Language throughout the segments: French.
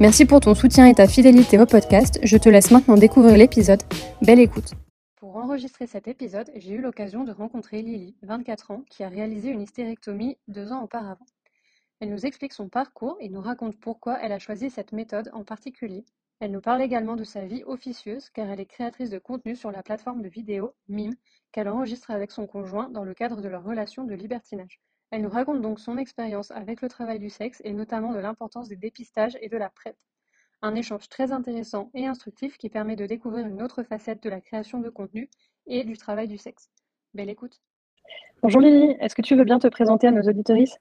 Merci pour ton soutien et ta fidélité au podcast. Je te laisse maintenant découvrir l'épisode. Belle écoute. Pour enregistrer cet épisode, j'ai eu l'occasion de rencontrer Lily, 24 ans, qui a réalisé une hystérectomie deux ans auparavant. Elle nous explique son parcours et nous raconte pourquoi elle a choisi cette méthode en particulier. Elle nous parle également de sa vie officieuse car elle est créatrice de contenu sur la plateforme de vidéo Mime qu'elle enregistre avec son conjoint dans le cadre de leur relation de libertinage. Elle nous raconte donc son expérience avec le travail du sexe et notamment de l'importance des dépistages et de la PrEP. Un échange très intéressant et instructif qui permet de découvrir une autre facette de la création de contenu et du travail du sexe. Belle écoute. Bonjour Lily, est-ce que tu veux bien te présenter à nos auditoristes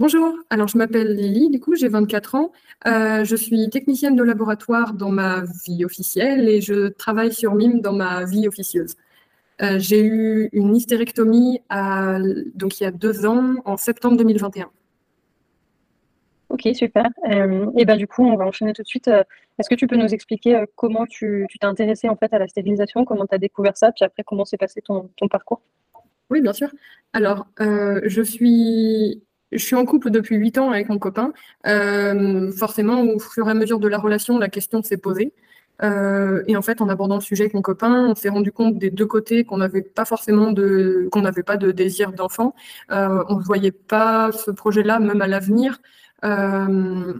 Bonjour, alors je m'appelle Lily, du coup j'ai 24 ans. Euh, je suis technicienne de laboratoire dans ma vie officielle et je travaille sur MIME dans ma vie officieuse. Euh, j'ai eu une hystérectomie donc il y a deux ans, en septembre 2021. Ok, super. Euh, et ben du coup, on va enchaîner tout de suite. Euh, est-ce que tu peux nous expliquer comment tu t'es intéressé en fait à la stérilisation, comment tu as découvert ça, puis après comment s'est passé ton, parcours? Oui, bien sûr. Alors, je suis je suis en couple depuis huit ans avec mon copain. forcément, au fur et à mesure de la relation, la question s'est posée. Et en fait, en abordant le sujet avec mon copain, on s'est rendu compte des deux côtés qu'on n'avait pas forcément de, qu'on n'avait pas de désir d'enfant. on ne voyait pas ce projet-là, même à l'avenir. Euh,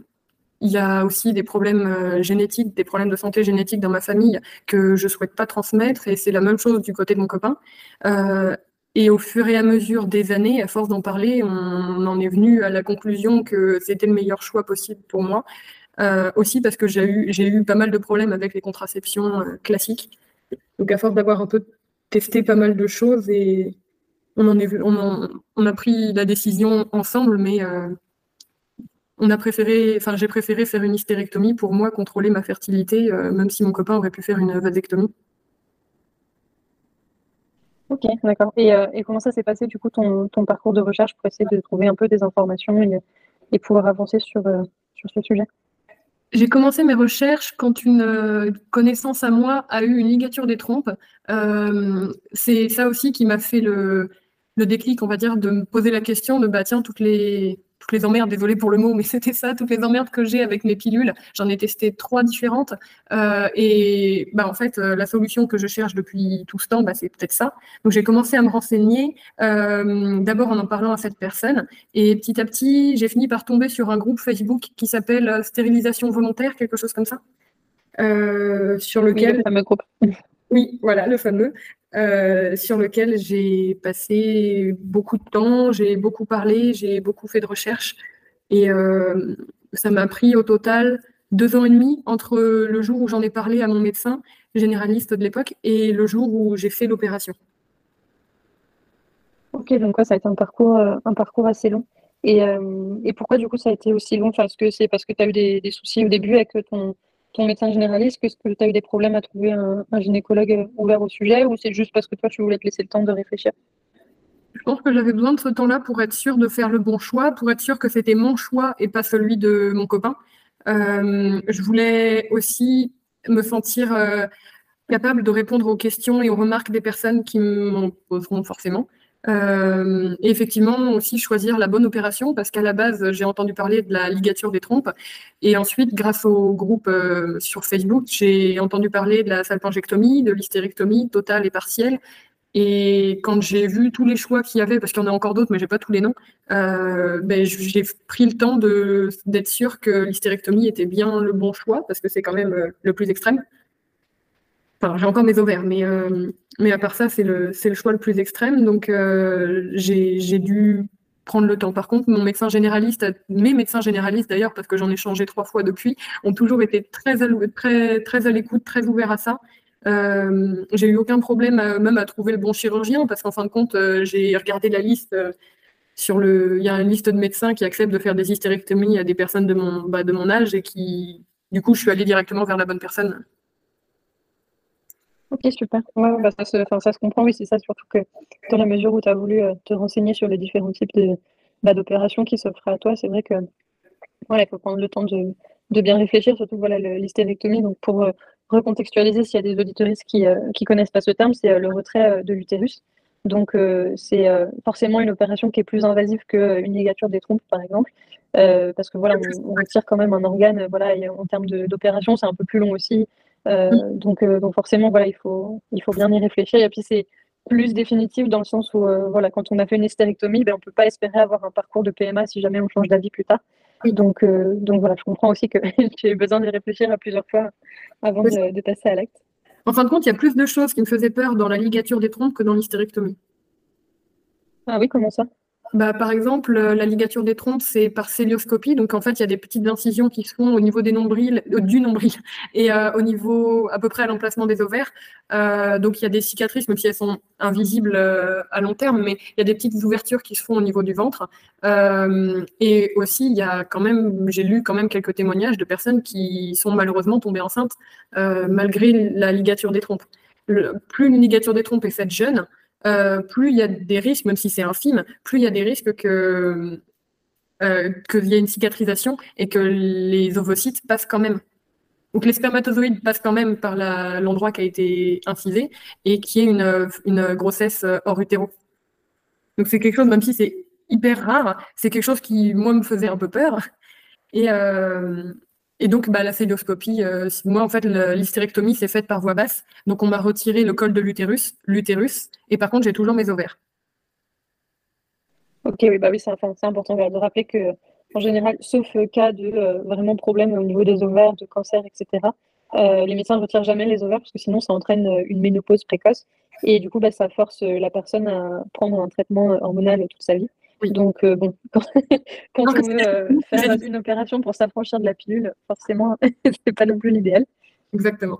il y a aussi des problèmes euh, génétiques, des problèmes de santé génétique dans ma famille que je souhaite pas transmettre, et c'est la même chose du côté de mon copain. Euh, et au fur et à mesure des années, à force d'en parler, on, en est venu à la conclusion que c'était le meilleur choix possible pour moi. Aussi parce que j'ai eu, j'ai eu pas mal de problèmes avec les contraceptions classiques. Donc à force d'avoir un peu testé pas mal de choses, et on, en est, on, on a pris la décision ensemble, mais on a préféré, enfin j'ai préféré faire une hystérectomie pour moi contrôler ma fertilité, euh, même si mon copain aurait pu faire une vasectomie. Ok, d'accord. Et, euh, comment ça s'est passé du coup ton, parcours de recherche pour essayer de trouver un peu des informations et, pouvoir avancer sur, euh, sur ce sujet? J'ai commencé mes recherches quand une connaissance à moi a eu une ligature des trompes. c'est ça aussi qui m'a fait le, le, déclic, on va dire, de me poser la question de bah tiens, toutes les, toutes les emmerdes, désolé pour le mot, mais c'était ça, toutes les emmerdes que j'ai avec mes pilules. J'en ai testé trois différentes. Euh, et bah, en fait, euh, la solution que je cherche depuis tout ce temps, bah, c'est peut-être ça. Donc j'ai commencé à me renseigner, euh, d'abord en en parlant à cette personne. Et petit à petit, j'ai fini par tomber sur un groupe Facebook qui s'appelle Stérilisation volontaire, quelque chose comme ça. sur lequel. le fameux groupe. Oui, voilà, le fameux. Euh, sur lequel j'ai passé beaucoup de temps, j'ai beaucoup parlé, j'ai beaucoup fait de recherches. Et euh, ça m'a pris au total deux ans et demi entre le jour où j'en ai parlé à mon médecin généraliste de l'époque et le jour où j'ai fait l'opération. Ok, donc ça a été un parcours, euh, un parcours assez long. Et, pourquoi du coup ça a été aussi long? Que c'est parce que tu as eu des, soucis au début avec ton, ton médecin généraliste Est-ce que tu as eu des problèmes à trouver un, gynécologue ouvert au sujet ou c'est juste parce que toi, tu voulais te laisser le temps de réfléchir? Je pense que j'avais besoin de ce temps-là pour être sûr de faire le bon choix, pour être sûr que c'était mon choix et pas celui de mon copain. Euh, je voulais aussi me sentir euh, capable de répondre aux questions et aux remarques des personnes qui m'en poseront forcément. Euh, et effectivement, aussi choisir la bonne opération, parce qu'à la base, j'ai entendu parler de la ligature des trompes. Et ensuite, grâce au groupe euh, sur Facebook, j'ai entendu parler de la salpingectomie, de l'hystérectomie totale et partielle. Et quand j'ai vu tous les choix qu'il y avait, parce qu'il y en a encore d'autres, mais j'ai pas tous les noms, euh, ben, j'ai pris le temps d'être sûr que l'hystérectomie était bien le bon choix, parce que c'est quand même le plus extrême J'ai encore mes ovaires, mais, mais à part ça, c'est le, le choix le plus extrême. Donc, j'ai dû prendre le temps. Par contre, mon médecin généraliste, mes médecins généralistes d'ailleurs, parce que j'en ai changé trois fois depuis, ont toujours été très à, très, très à l'écoute, très ouverts à ça. Euh, j'ai eu aucun problème même à trouver le bon chirurgien parce qu'en fin de compte, euh, j'ai regardé la liste euh, sur le. Il y a une liste de médecins qui acceptent de faire des hystérectomies à des personnes de mon, bah, de mon âge et qui, du coup, je suis allée directement vers la bonne personne. Ok, super. Ouais, bah, ça, se, comprend, oui, c'est ça, surtout que dans la mesure où tu as voulu te renseigner sur les différents types bah, d'opérations qui s'offrent à toi, c'est vrai que voilà, il faut prendre le temps de, bien réfléchir, surtout voilà, l'hystérectomie. Donc, pour recontextualiser s'il y a des auditoristes qui ne euh, connaissent pas ce terme, c'est euh, le retrait euh, de l'utérus. Donc, c'est forcément une opération qui est plus invasive qu'une ligature des trompes, par exemple. parce que voilà, on, retire quand même un organe, voilà, en termes d'opération, c'est un peu plus long aussi. Donc, donc forcément, voilà, il faut, il faut bien y réfléchir. Et puis c'est plus définitif dans le sens où, voilà, quand on a fait une hystérectomie, ben, on ne peut pas espérer avoir un parcours de PMA si jamais on change d'avis plus tard. Donc, euh, donc voilà, je comprends aussi que j'ai besoin de réfléchir à plusieurs fois avant de, passer à l'acte. En fin de compte, il y a plus de choses qui me faisaient peur dans la ligature des trompes que dans l'hystérectomie. Ah oui, comment ça? Bah, par exemple, euh, la ligature des trompes, c'est par célioscopie. Donc, en fait, il y a des petites incisions qui se font au niveau des nombrils, euh, du nombril et euh, au niveau à peu près à l'emplacement des ovaires. donc, il y a des cicatrices, même si elles sont invisibles à long terme, mais il y a des petites ouvertures qui se font au niveau du ventre. et aussi, il y quand même, j'ai lu quand même quelques témoignages de personnes qui sont malheureusement tombées enceintes malgré la ligature des trompes. plus une ligature des trompes est faite jeune, euh, plus il y a des risques, même si c'est infime, plus il y a des risques que euh, qu'il y ait une cicatrisation et que les ovocytes passent quand même. Donc les spermatozoïdes passent quand même par l'endroit qui a été incisé et qui est une, une grossesse hors utéro. Donc c'est quelque chose, même si c'est hyper rare, c'est quelque chose qui, moi, me faisait un peu peur. Et, euh, et donc, bah, la célioscopie, euh, moi, en fait, l'hystérectomie s'est faite par voie basse. Donc, on m'a retiré le col de l'utérus, l'utérus, et par contre, j'ai toujours mes ovaires. Ok, oui, bah oui, c'est important de rappeler que, en général, sauf cas de euh, vraiment problème au niveau des ovaires, de cancer, etc., euh, les médecins ne retirent jamais les ovaires parce que sinon, ça entraîne une ménopause précoce. Et du coup, bah, ça force la personne à prendre un traitement hormonal toute sa vie. Donc, euh, bon, quand, on veut euh, faire une opération pour s'affranchir de la pilule, forcément, c'est pas non plus l'idéal. Exactement.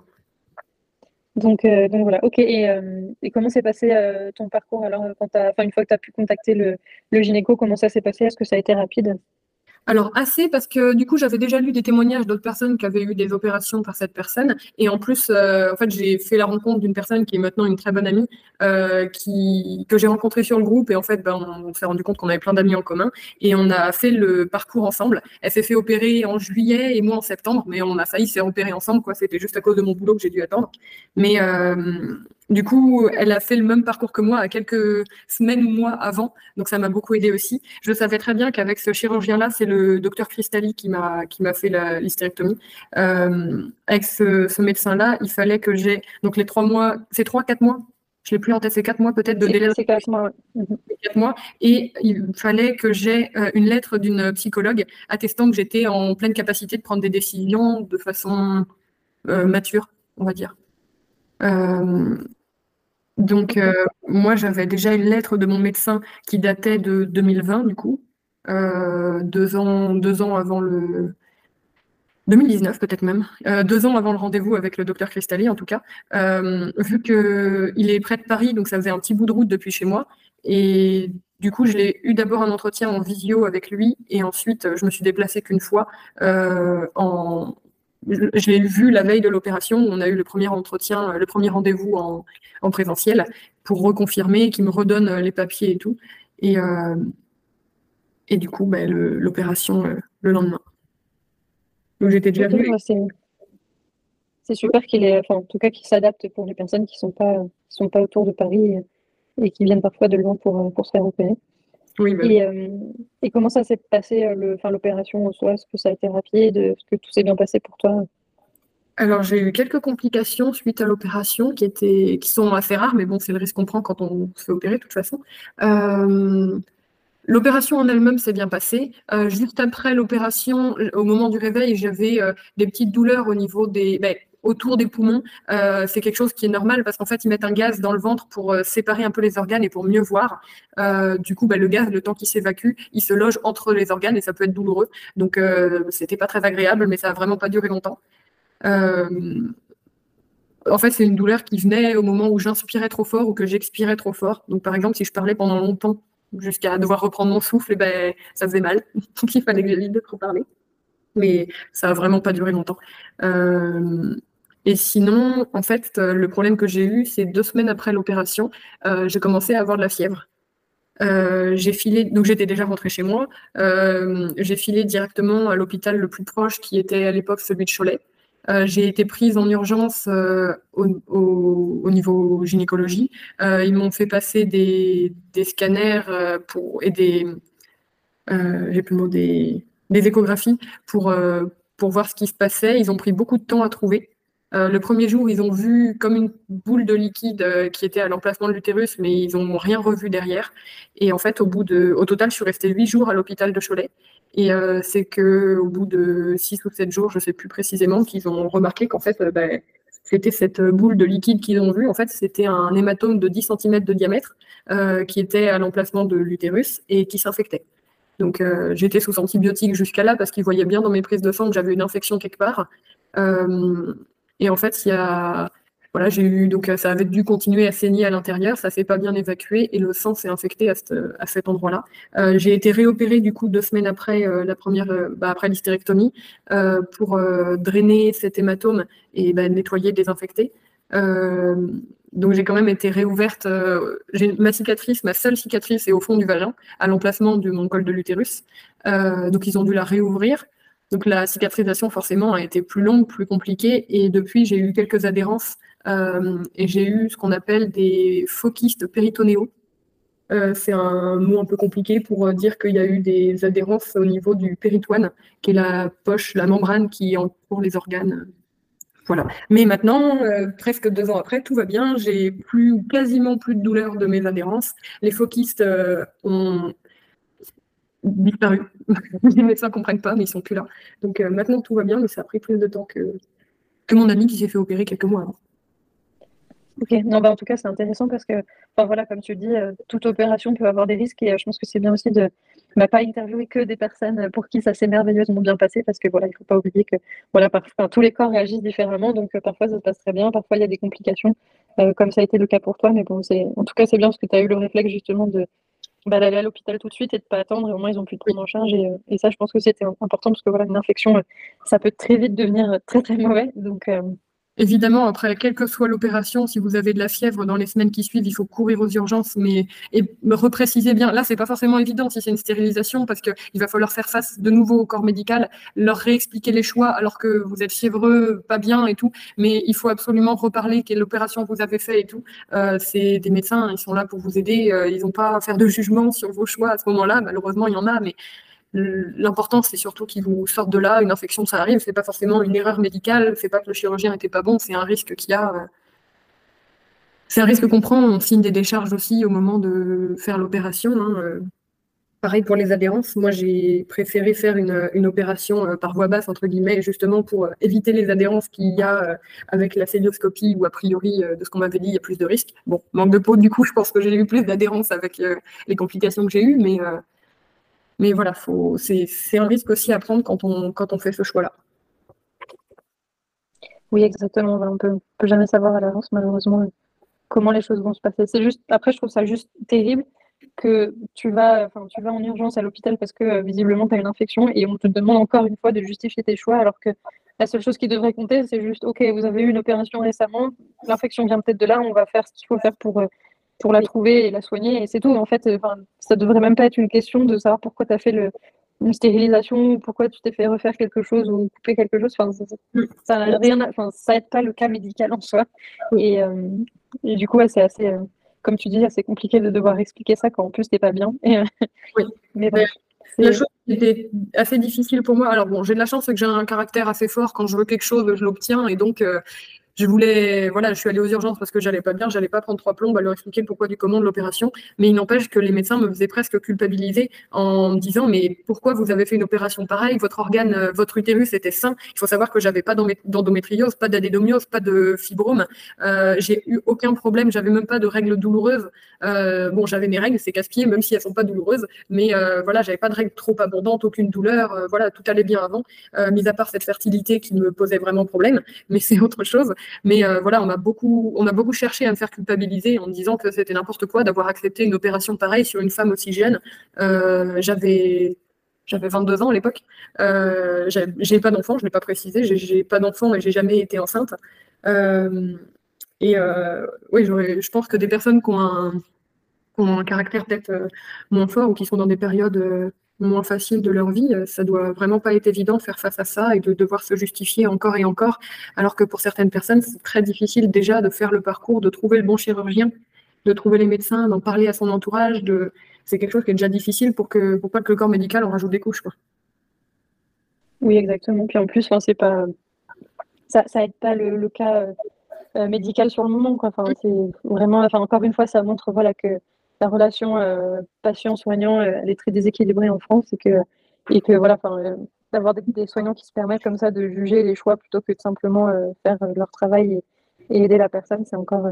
Donc, euh, donc voilà, ok. Et, comment s'est passé ton parcours alors quand une fois que tu as pu contacter le, le gynéco, comment ça s'est passé? Est-ce que ça a été rapide? Alors assez parce que du coup j'avais déjà lu des témoignages d'autres personnes qui avaient eu des opérations par cette personne et en plus euh, en fait j'ai fait la rencontre d'une personne qui est maintenant une très bonne amie euh, qui que j'ai rencontrée sur le groupe et en fait ben, on, s'est rendu compte qu'on avait plein d'amis en commun et on a fait le parcours ensemble. Elle s'est fait opérer en juillet et moi en septembre mais on a failli se faire opérer ensemble quoi. C'était juste à cause de mon boulot que j'ai dû attendre. Mais euh, du coup, elle a fait le même parcours que moi à quelques semaines ou mois avant, donc ça m'a beaucoup aidé aussi. Je savais très bien qu'avec ce chirurgien-là, c'est le docteur Cristalli qui m'a qui m'a fait l'hystérectomie. Euh, avec ce, médecin-là, il fallait que j'ai donc les trois mois, c'est trois quatre mois. Je l'ai plus en tête, c'est quatre mois peut-être de délai. C'est quatre mois. Quatre mois. Et il fallait que j'ai euh, une lettre d'une psychologue attestant que j'étais en pleine capacité de prendre des décisions de façon euh, mature, on va dire. Euh, donc, euh, moi, j'avais déjà une lettre de mon médecin qui datait de 2020, du coup, euh, deux, ans, deux ans avant le. 2019 peut-être même, deux ans avant le rendez-vous avec le docteur Cristalli en tout cas, vu qu'il est près de Paris, donc ça faisait un petit bout de route depuis chez moi, et du coup je l'ai eu d'abord un entretien en visio avec lui, et ensuite je me suis déplacée qu'une fois en, je l'ai vu la veille de l'opération, on a eu le premier entretien, le premier rendez-vous en, présentiel pour reconfirmer, qu'il me redonne les papiers et tout. Et, euh, et du coup, ben, l'opération euh, le, lendemain. Donc j'étais déjà venue. c'est super qu'il est, enfin, en tout cas, qu'il s'adapte pour les personnes qui ne sont pas, sont pas autour de Paris et, qui viennent parfois de loin pour, pour se faire opérer. Oui, euh, et, comment ça s'est passé, euh, l'opération en soi? Est-ce que ça a été rapide? Est-ce que tout s'est bien passé pour toi? Alors j'ai eu quelques complications suite à l'opération qui étaient qui sont assez rares, mais bon c'est le risque qu'on prend quand on se fait opérer de toute façon. Euh, l'opération en elle-même s'est bien passée. juste après l'opération, au moment du réveil, j'avais des petites douleurs au niveau des. Ben, autour des poumons. c'est quelque chose qui est normal parce qu'en fait, ils mettent un gaz dans le ventre pour séparer un peu les organes et pour mieux voir. du coup, bah, le gaz, le temps qu'il s'évacue, il se loge entre les organes et ça peut être douloureux. Donc, c'était pas très agréable, mais ça a vraiment pas duré longtemps. en fait, c'est une douleur qui venait au moment où j'inspirais trop fort ou que j'expirais trop fort. Donc, par exemple, si je parlais pendant longtemps jusqu'à devoir reprendre mon souffle, ben, ça faisait mal. Donc il fallait que j'évite de trop parler. Mais ça a vraiment pas duré longtemps. Euh, et sinon, en fait, le problème que j'ai eu, c'est deux semaines après l'opération, euh, j'ai commencé à avoir de la fièvre. Euh, j'ai filé, donc j'étais déjà rentrée chez moi. j'ai filé directement à l'hôpital le plus proche, qui était à l'époque celui de Cholet. Euh, j'ai été prise en urgence euh, au, niveau gynécologie. Euh, ils m'ont fait passer des, scanners et des, j'ai plus le mot, des, échographies pour, pour voir ce qui se passait. Ils ont pris beaucoup de temps à trouver. Le premier jour, ils ont vu comme une boule de liquide qui était à l'emplacement de l'utérus, mais ils n'ont rien revu derrière. Et en fait, au bout de, total, je suis restée huit jours à l'hôpital de Cholet. Et euh, c'est qu'au bout de 6 ou 7 jours, je ne sais plus précisément, qu'ils ont remarqué qu'en fait, euh, ben, c'était cette boule de liquide qu'ils ont vue. En fait, c'était un hématome de 10 cm de diamètre euh, qui était à l'emplacement de l'utérus et qui s'infectait. Donc, j'étais sous antibiotiques jusqu'à là parce qu'ils voyaient bien dans mes prises de sang que j'avais une infection quelque part. Et en fait, il y a voilà, j'ai eu donc ça avait dû continuer à saigner à l'intérieur, ça s'est pas bien évacué et le sang s'est infecté à, à cet endroit-là. Euh, j'ai été réopérée du coup deux semaines après euh, la première, euh, bah, après l'hystérectomie, pour drainer cet hématome et bah, nettoyer, désinfecter. donc j'ai quand même été réouverte. ma cicatrice, ma seule cicatrice est au fond du vagin, à l'emplacement de mon col de l'utérus. donc ils ont dû la réouvrir. Donc la cicatrisation forcément a été plus longue, plus compliquée, et depuis j'ai eu quelques adhérences euh, et j'ai eu ce qu'on appelle des fochistes péritonéaux. Euh, c'est un mot un peu compliqué pour euh, dire qu'il y a eu des adhérences au niveau du péritoine, qui est la poche, la membrane qui entoure les organes. Voilà. Mais maintenant, presque deux ans après, tout va bien. J'ai plus quasiment plus de douleur de mes adhérences. Les fochistes ont disparu. les médecins ne comprennent pas, mais ils sont plus là. Donc maintenant, tout va bien, mais ça a pris plus de temps que, que mon ami qui s'est fait opérer quelques mois avant. Ok, non, bah, en tout cas, c'est intéressant parce que, enfin, voilà, comme tu dis, euh, toute opération peut avoir des risques et euh, je pense que c'est bien aussi de ne pas interviewer que des personnes pour qui ça s'est merveilleusement bien passé parce que, voilà, il ne faut pas oublier que, voilà, tous les corps réagissent différemment donc euh, parfois ça se passe très bien, parfois il y a des complications comme ça a été le cas pour toi, mais bon, en tout cas, c'est bien parce que tu as eu le réflexe justement de, bah, d'aller à l'hôpital tout de suite et de pas attendre et au moins ils ont pu te prendre en charge. Et, et ça je pense que c'était important parce que voilà une infection ça peut très vite devenir très très mauvais. Donc Évidemment, après, quelle que soit l'opération, si vous avez de la fièvre dans les semaines qui suivent, il faut courir aux urgences, mais et repréciser bien. Là, c'est pas forcément évident si c'est une stérilisation, parce qu'il va falloir faire face de nouveau au corps médical, leur réexpliquer les choix alors que vous êtes fiévreux, pas bien et tout. Mais il faut absolument reparler quelle opération vous avez fait et tout. Euh, c'est des médecins, ils sont là pour vous aider. Euh, ils n'ont pas à faire de jugement sur vos choix à ce moment-là. Malheureusement, il y en a, mais L'important, c'est surtout qu'ils vous sortent de là. Une infection, ça arrive. C'est pas forcément une erreur médicale. C'est pas que le chirurgien n'était pas bon. C'est un risque qu'il y a. Euh, c'est un risque qu'on prend. On signe des décharges aussi au moment de faire l'opération. Hein, euh. Pareil pour les adhérences. Moi, j'ai préféré faire une, opération euh, par voie basse, entre guillemets, justement pour éviter les adhérences qu'il y a avec la célioscopie ou a priori, de ce qu'on m'avait dit, il y a plus de risques. Bon, manque de peau, du coup, je pense que j'ai eu plus d'adhérences avec les complications que j'ai eues, mais mais voilà, c'est un risque aussi à prendre quand on, quand on fait ce choix-là. Oui, exactement. On peut, peut jamais savoir à l'avance, malheureusement, comment les choses vont se passer. C'est juste, après, je trouve ça juste terrible que tu vas, enfin, tu vas en urgence à l'hôpital parce que euh, visiblement tu as une infection et on te demande encore une fois de justifier tes choix alors que la seule chose qui devrait compter, c'est juste, ok, vous avez eu une opération récemment, l'infection vient peut-être de là, on va faire ce qu'il faut faire pour, euh, pour la trouver et la soigner, et c'est tout. En fait, enfin, ça devrait même pas être une question de savoir pourquoi tu as fait le, une stérilisation, pourquoi tu t'es fait refaire quelque chose ou couper quelque chose. Enfin, ça n'a rien, enfin, ça aide pas le cas médical en soi. Et, euh, et du coup, c'est assez, euh, comme tu dis, assez compliqué de devoir expliquer ça quand en plus t'es pas bien. Euh, oui. Mais la chose qui était assez difficile pour moi. Alors bon, j'ai de la chance, c'est que j'ai un caractère assez fort. Quand je veux quelque chose, je l'obtiens, et donc je voulais, voilà, je suis allée aux urgences parce que j'allais pas bien, j'allais pas prendre trois plombes à leur expliquer le pourquoi du comment de l'opération, mais il n'empêche que les médecins me faisaient presque culpabiliser en me disant mais pourquoi vous avez fait une opération pareille, votre organe, euh, votre utérus était sain. Il faut savoir que j'avais pas d'endométriose, pas d'adénomiose, pas de fibrome, euh, j'ai eu aucun problème, j'avais même pas de règles douloureuses. Euh, bon, j'avais mes règles, c'est casse-pied, même si elles sont pas douloureuses, mais voilà, j'avais pas de règles trop abondantes, aucune douleur, voilà, tout allait bien avant, mis à part cette fertilité qui me posait vraiment problème, mais c'est autre chose. Mais euh, voilà, on a beaucoup, on a beaucoup cherché à me faire culpabiliser en me disant que c'était n'importe quoi d'avoir accepté une opération pareille sur une femme aussi jeune. Euh, j'avais j'avais 22 ans à l'époque. Euh, j'ai pas d'enfant, je l'ai pas précisé. J'ai pas d'enfant, mais j'ai jamais été enceinte. Euh, et oui, je pense que des personnes qui ont un, caractère peut-être moins fort ou qui sont dans des périodes moins faciles de leur vie, euh, ça doit vraiment pas être évident de faire face à ça et de devoir se justifier encore et encore, alors que pour certaines personnes, c'est très difficile déjà de faire le parcours, de trouver le bon chirurgien, de trouver les médecins, d'en parler à son entourage, de... c'est quelque chose qui est déjà difficile pour que pour pas que le corps médical en rajoute des couches. Quoi. Oui, exactement. Puis en plus, enfin, c'est pas ça, ça aide pas le, le cas euh, médical sur le moment. Quoi. Enfin, c'est vraiment, enfin, encore une fois, ça montre voilà, que la relation euh, patient-soignant, euh, elle est très déséquilibrée en France et que, et que voilà, enfin, d'avoir des, des, soignants qui se permettent comme ça de juger les choix plutôt que de simplement faire leur travail et, et, aider la personne, c'est encore.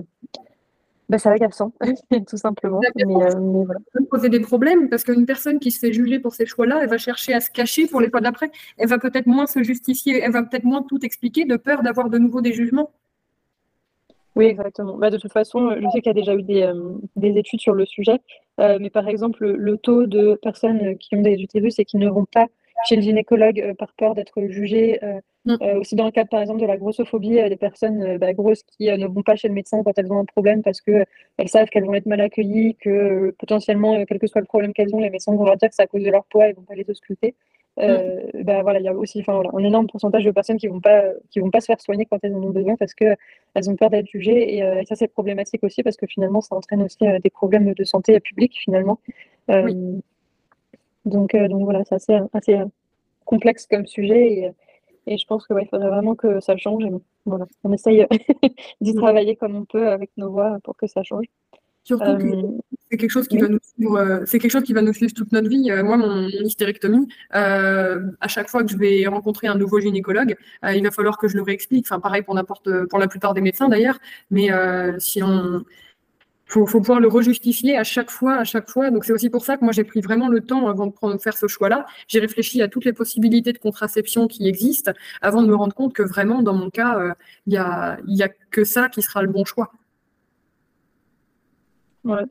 Bah, c'est agaçant, tout simplement. Mais, euh, mais voilà. Ça peut poser des problèmes parce qu'une personne qui se fait juger pour ces choix-là, elle va chercher à se cacher pour les fois d'après. Elle va peut-être moins se justifier, elle va peut-être moins tout expliquer de peur d'avoir de nouveau des jugements. Oui, exactement. Bah, de toute façon, je sais qu'il y a déjà eu des, euh, des études sur le sujet, euh, mais par exemple, le taux de personnes qui ont des utérus et qui ne vont pas chez le gynécologue euh, par peur d'être jugées, mm. aussi dans le cadre, par exemple, de la grossophobie, des personnes bah, grosses qui ne vont pas chez le médecin quand elles ont un problème parce qu'elles savent qu'elles vont être mal accueillies, que potentiellement, quel que soit le problème qu'elles ont, les médecins vont leur dire que c'est à cause de leur poids et ne vont pas les ausculter. Euh, ben voilà, il y a aussi enfin, voilà, un énorme pourcentage de personnes qui vont pas qui vont pas se faire soigner quand elles en ont besoin parce que elles ont peur d'être jugées et, euh, et ça c'est problématique aussi parce que finalement ça entraîne aussi euh, des problèmes de santé publique finalement. Oui. Donc donc voilà, c'est assez, assez complexe comme sujet et, et je pense qu'il ouais, faudrait vraiment que ça change. Et, voilà, on essaye d'y travailler comme on peut avec nos voix pour que ça change. Surtout que euh, c'est quelque chose qui oui. va nous suivre, euh, c'est quelque chose qui va nous suivre toute notre vie. Euh, moi, mon, hystérectomie, euh, à chaque fois que je vais rencontrer un nouveau gynécologue, euh, il va falloir que je le réexplique. Enfin, pareil pour n'importe, pour la plupart des médecins d'ailleurs. Mais si on, faut, faut pouvoir le rejustifier à chaque fois, à chaque fois. Donc c'est aussi pour ça que moi j'ai pris vraiment le temps avant de prendre, faire ce choix-là. J'ai réfléchi à toutes les possibilités de contraception qui existent avant de me rendre compte que vraiment dans mon cas, il y a, y a que ça qui sera le bon choix. Ouais.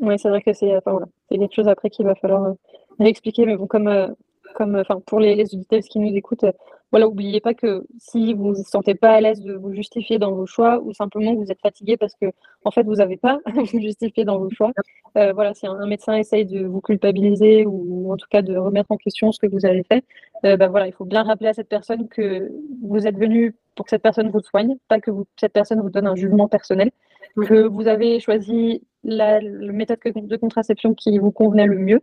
Oui, c'est vrai que c'est enfin, voilà. quelque chose après qu'il va falloir euh, réexpliquer. Mais bon, comme, euh, comme enfin, pour les, auditeurs qui nous écoutent, euh, voilà, n'oubliez pas que si vous ne vous sentez pas à l'aise de vous justifier dans vos choix ou simplement vous êtes fatigué parce que en fait vous n'avez pas à vous justifier dans vos choix, euh, voilà, si un, médecin essaye de vous culpabiliser ou en tout cas de remettre en question ce que vous avez fait, euh, ben voilà, il faut bien rappeler à cette personne que vous êtes venu pour que cette personne vous soigne, pas que cette personne vous donne un jugement personnel, que vous avez choisi la, la méthode de contraception qui vous convenait le mieux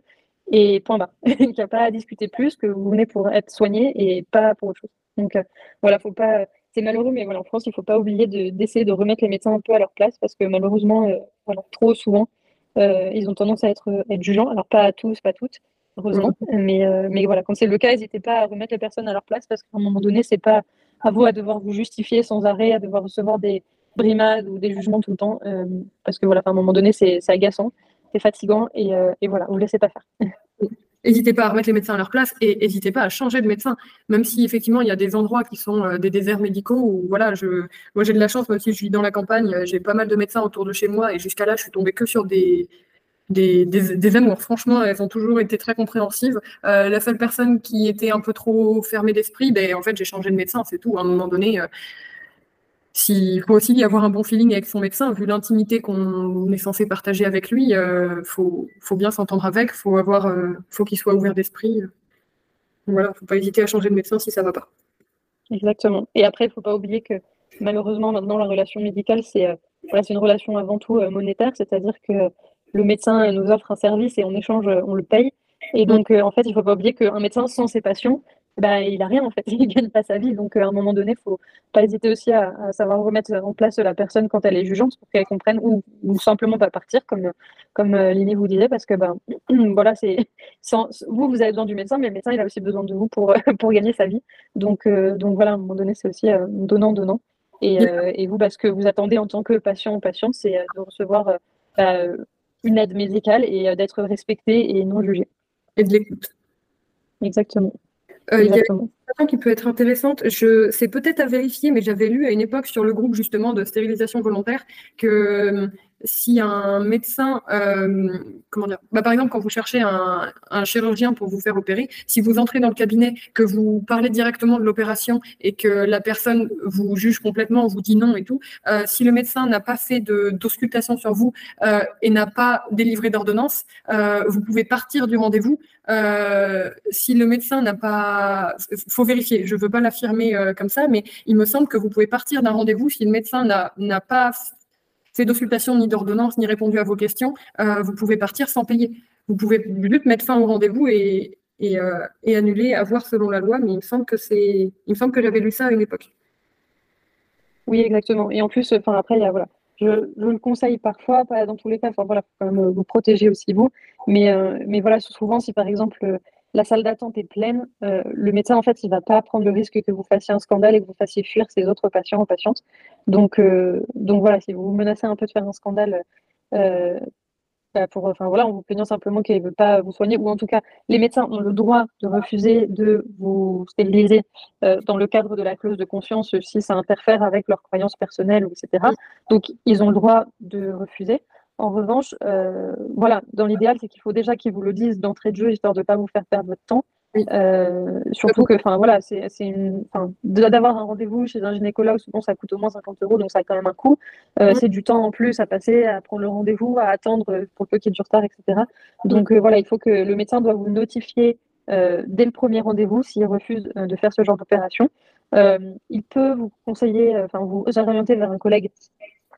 et point barre. Il n'y a pas à discuter plus, que vous venez pour être soigné et pas pour autre chose. Donc euh, voilà, faut pas. C'est malheureux, mais voilà, en France, il ne faut pas oublier d'essayer de, de, remettre les médecins un peu à leur place parce que malheureusement, euh, voilà, trop souvent, euh, ils ont tendance à être, être jugeants. Alors pas à tous, pas toutes, heureusement, mais, euh, mais voilà, quand c'est le cas, n'hésitez pas à remettre les personnes à leur place parce qu'à un moment donné, c'est pas à vous à devoir vous justifier sans arrêt, à devoir recevoir des brimades ou des jugements tout le temps euh, parce que voilà, à un moment donné, c'est agaçant c'est fatigant et, euh, et, voilà, vous ne laissez pas faire. N'hésitez pas à remettre les médecins à leur place et n'hésitez pas à changer de médecin, même si effectivement il y a des endroits qui sont euh, des déserts médicaux où voilà, je, moi j'ai de la chance, même si je vis dans la campagne, euh, j'ai pas mal de médecins autour de chez moi et jusqu'à là je suis tombée que sur des, des, des, amours. Franchement, elles ont toujours été très compréhensives. La seule personne qui était un peu trop fermée d'esprit, ben, en fait, j'ai changé de médecin, c'est tout. À un moment donné, il faut aussi y avoir un bon feeling avec son médecin, vu l'intimité qu'on est censé partager avec lui, il euh, faut, faut, bien s'entendre avec, faut avoir, euh, faut qu'il soit ouvert d'esprit. Voilà, faut pas hésiter à changer de médecin si ça va pas. Exactement. Et après, il faut pas oublier que malheureusement maintenant la relation médicale c'est euh, une relation avant tout euh, monétaire, c'est-à-dire que le médecin nous offre un service et en échange on le paye. Et donc en fait, il faut pas oublier qu'un médecin sans ses patients bah, il a rien en fait, il gagne pas sa vie. Donc à un moment donné, il faut pas hésiter aussi à, savoir remettre en place la personne quand elle est jugeante pour qu'elle comprenne ou, simplement pas partir comme comme Lini vous disait parce que ben voilà c'est vous vous avez besoin du médecin mais le médecin il a aussi besoin de vous pour pour gagner sa vie. Donc donc voilà à un moment donné c'est aussi donnant donnant et, et vous parce que vous attendez en tant que patient ou patiente c'est de recevoir bah, une aide médicale et d'être respecté et non jugé. Et de l'écoute. Exactement. Euh, il y a une question qui peut être intéressante. Je, c'est peut-être à vérifier, mais j'avais lu à une époque sur le groupe justement de stérilisation volontaire que si un médecin, euh, comment dire, bah, par exemple, quand vous cherchez un, un, chirurgien pour vous faire opérer, si vous entrez dans le cabinet, que vous parlez directement de l'opération et que la personne vous juge complètement, vous dit non et tout, euh, si le médecin n'a pas fait d'auscultation sur vous euh, et n'a pas délivré d'ordonnance, euh, vous pouvez partir du rendez-vous. Euh, si le médecin n'a pas, faut vérifier. Je veux pas l'affirmer comme ça, mais il me semble que vous pouvez partir d'un rendez-vous si le médecin n'a pas fait d'auscultation ni d'ordonnance ni répondu à vos questions, euh, vous pouvez partir sans payer. Vous pouvez juste mettre fin au rendez-vous et, euh, et, annuler, à voir selon la loi, mais il me semble que c'est, il me semble que j'avais lu ça à une époque. Oui, exactement. Et en plus, enfin après, il y a, voilà, je, le conseille parfois, pas dans tous les cas. Enfin voilà, faut quand même vous protéger aussi vous. Mais, euh, mais voilà, souvent, si par exemple la salle d'attente est pleine, euh, le médecin, en fait, il ne va pas prendre le risque que vous fassiez un scandale et que vous fassiez fuir ses autres patients ou patientes. Donc, euh, donc voilà, si vous vous menacez un peu de faire un scandale, euh, bah, pour, enfin voilà, en vous plaignant simplement qu'il ne veut pas vous soigner, ou en tout cas, les médecins ont le droit de refuser de vous stériliser dans le cadre de la clause de confiance si ça interfère avec leurs croyances personnelles, etc. Donc, ils ont le droit de refuser. En revanche, euh, voilà, dans l'idéal, c'est qu'il faut déjà qu'ils vous le disent d'entrée de jeu, histoire de ne pas vous faire perdre votre temps. Euh, surtout que, enfin voilà, c'est une, d'avoir un rendez-vous chez un gynécologue, souvent ça coûte au moins 50 euros, donc ça a quand même un coût. Euh, c'est du temps en plus à passer, à prendre le rendez-vous, à attendre pour peu qu'il y ait du retard, etc. Donc voilà, il faut que le médecin doit vous notifier dès le premier rendez-vous s'il refuse de faire ce genre d'opération. il peut vous conseiller, enfin vous orienter vers un collègue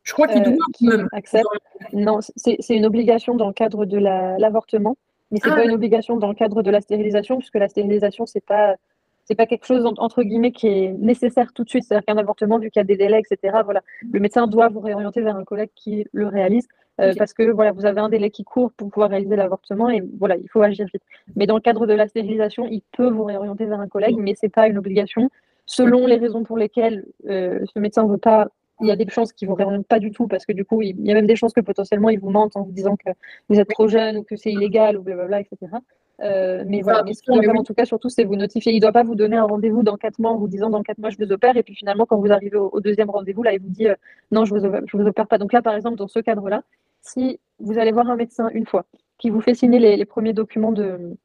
je crois qu'il doit euh, accepte. Non, c'est une obligation dans le cadre de l'avortement, mais c'est n'est ah. pas une obligation dans le cadre de la stérilisation, puisque la stérilisation, c'est pas c'est pas quelque chose entre guillemets qui est nécessaire tout de suite. C'est-à-dire qu'un avortement, vu qu'il y a des délais, etc. Voilà, le médecin doit vous réorienter vers un collègue qui le réalise. Euh, parce que voilà, vous avez un délai qui court pour pouvoir réaliser l'avortement et voilà, il faut agir vite. Mais dans le cadre de la stérilisation, il peut vous réorienter vers un collègue, mais c'est pas une obligation. Selon les raisons pour lesquelles euh, ce médecin ne veut pas il y a des chances qu'ils vous réorientent pas du tout parce que du coup, il y a même des chances que potentiellement ils vous mentent en vous disant que vous êtes trop jeune ou que c'est illégal ou blablabla, etc. Euh, mais voilà, mais ce qu'il en tout cas, surtout, c'est vous notifier. Il ne doit pas vous donner un rendez-vous dans quatre mois en vous disant dans quatre mois je vous opère et puis finalement quand vous arrivez au, deuxième rendez-vous là, il vous dit euh, non, je vous opère, je vous opère pas. Donc là, par exemple, dans ce cadre-là, si vous allez voir un médecin une fois qui vous fait signer les premiers documents de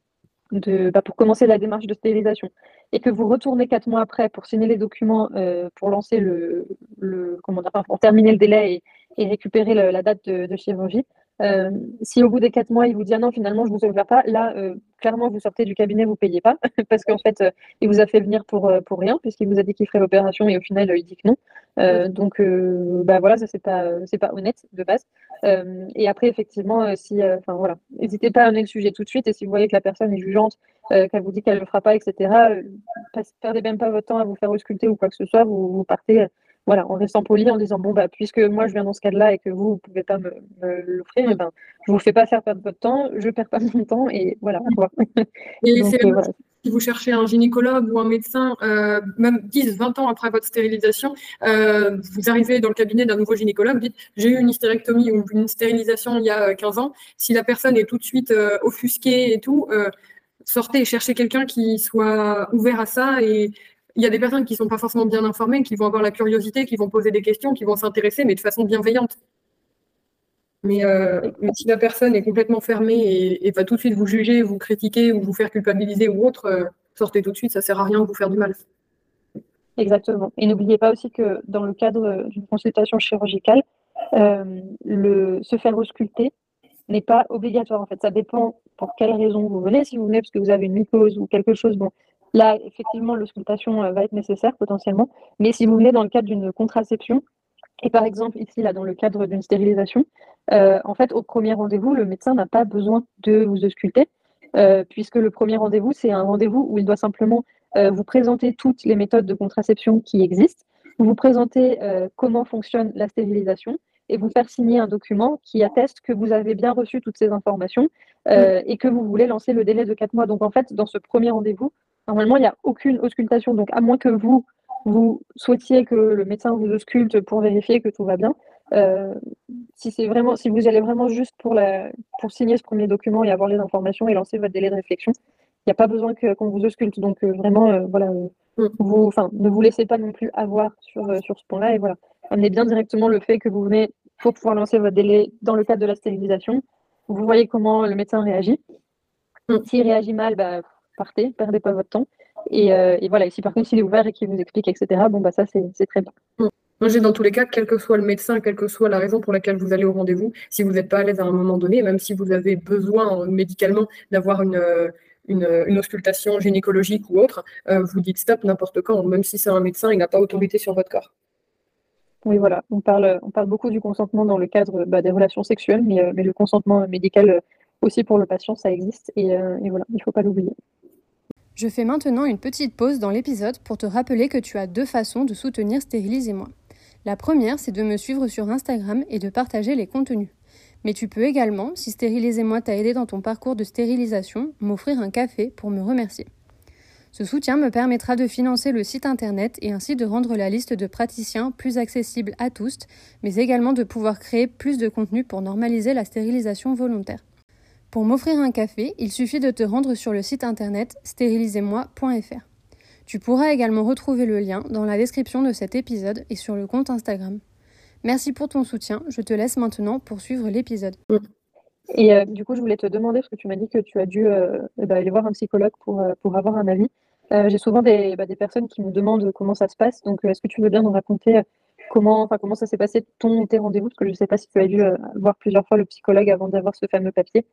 de, bah, pour commencer la démarche de stérilisation. Et que vous retournez quatre mois après pour signer les documents euh, pour lancer le, le comment dire, pour terminer le délai et, récupérer la date de chirurgie, euh, si au bout des quatre mois, il vous dit ah non, finalement, je ne vous ouvre pas, là, euh, clairement, vous sortez du cabinet, vous ne payez pas, parce qu'en fait, euh, il vous a fait venir pour, pour rien, puisqu'il vous a dit qu'il ferait l'opération et au final, il dit que non. donc, bah voilà, ça, c'est pas, c'est pas honnête de base. et après, effectivement, si, enfin voilà, n'hésitez pas à amener le sujet tout de suite, et si vous voyez que la personne est jugeante, qu'elle vous dit qu'elle ne le fera pas, etc., perdez même pas votre temps à vous faire ausculter ou quoi que ce soit, vous, vous partez voilà, en restant poli, en disant bon bah puisque moi je viens dans ce cas-là et que vous ne pouvez pas me, l'offrir, eh ben je vous fais pas faire perdre votre temps, je perds pas mon temps et voilà. Et euh, Si vous cherchez un gynécologue ou un médecin, euh, même 10, 20 ans après votre stérilisation, euh, vous arrivez dans le cabinet d'un nouveau gynécologue, dites j'ai eu une hystérectomie ou une stérilisation il y a 15 ans. Si la personne est tout de suite offusquée et tout, sortez et cherchez quelqu'un qui soit ouvert à ça et il y a des personnes qui ne sont pas forcément bien informées, qui vont avoir la curiosité, qui vont poser des questions, qui vont s'intéresser, mais de façon bienveillante. Mais, euh, si la personne est complètement fermée et, va tout de suite vous juger, vous critiquer ou vous faire culpabiliser ou autre, euh, sortez tout de suite, ça ne sert à rien de vous faire du mal. Exactement. Et n'oubliez pas aussi que dans le cadre d'une consultation chirurgicale, euh, le, se faire ausculter n'est pas obligatoire. En fait, ça dépend pour quelle raison vous venez. Si vous venez parce que vous avez une mycose ou quelque chose, bon, Là, effectivement, l'auscultation euh, va être nécessaire potentiellement. Mais si vous venez dans le cadre d'une contraception, et par exemple ici, là, dans le cadre d'une stérilisation, euh, en fait, au premier rendez-vous, le médecin n'a pas besoin de vous ausculter, euh, puisque le premier rendez-vous, c'est un rendez-vous où il doit simplement vous présentez toutes les méthodes de contraception qui existent, vous présentez comment fonctionne la stérilisation et vous faire signer un document qui atteste que vous avez bien reçu toutes ces informations et que vous voulez lancer le délai de 4 mois. Donc en fait, dans ce premier rendez-vous, normalement, il n'y a aucune auscultation. Donc à moins que vous, vous souhaitiez que le médecin vous ausculte pour vérifier que tout va bien, euh, si c'est vraiment, si vous allez vraiment juste pour, la, pour signer ce premier document et avoir les informations et lancer votre délai de réflexion, il n'y a pas besoin qu'on vous ausculte. Donc euh, vraiment, euh, voilà, mm. vous, ne vous laissez pas non plus avoir sur, sur ce point-là et voilà, amenez bien directement le fait que vous venez pour pouvoir lancer votre délai dans le cadre de la stérilisation. Vous voyez comment le médecin réagit. Mm. S'il réagit mal, bah, partez, perdez pas votre temps. Et, et, voilà, et si par contre s'il est ouvert et qu'il vous explique, etc., bon bah ça c'est très bien. Mm. Moi, j'ai dans tous les cas, quel que soit le médecin, quelle que soit la raison pour laquelle vous allez au rendez-vous, si vous n'êtes pas à l'aise à un moment donné, même si vous avez besoin euh, médicalement d'avoir une, euh, une, une, auscultation gynécologique ou autre, euh, vous dites stop n'importe quand, même si c'est un médecin, il n'a pas autorité sur votre corps. Oui, voilà, on parle, on parle beaucoup du consentement dans le cadre bah, des relations sexuelles, mais, mais, le consentement médical aussi pour le patient, ça existe, et, et voilà, il ne faut pas l'oublier. Je fais maintenant une petite pause dans l'épisode pour te rappeler que tu as deux façons de soutenir Stérilisez-moi. La première, c'est de me suivre sur Instagram et de partager les contenus. Mais tu peux également, si Stérilisez-moi t'a aidé dans ton parcours de stérilisation, m'offrir un café pour me remercier. Ce soutien me permettra de financer le site internet et ainsi de rendre la liste de praticiens plus accessible à tous, mais également de pouvoir créer plus de contenu pour normaliser la stérilisation volontaire. Pour m'offrir un café, il suffit de te rendre sur le site internet stérilisez-moi.fr. Tu pourras également retrouver le lien dans la description de cet épisode et sur le compte Instagram. Merci pour ton soutien. Je te laisse maintenant poursuivre l'épisode. Et euh, du coup, je voulais te demander, parce que tu m'as dit que tu as dû euh, bah, aller voir un psychologue pour, euh, avoir un avis. J'ai souvent des, bah, des, personnes qui me demandent comment ça se passe. Donc, est-ce que tu veux bien nous raconter comment, comment ça s'est passé ton tes rendez-vous? Parce que je ne sais pas si tu as dû voir plusieurs fois le psychologue avant d'avoir ce fameux papier.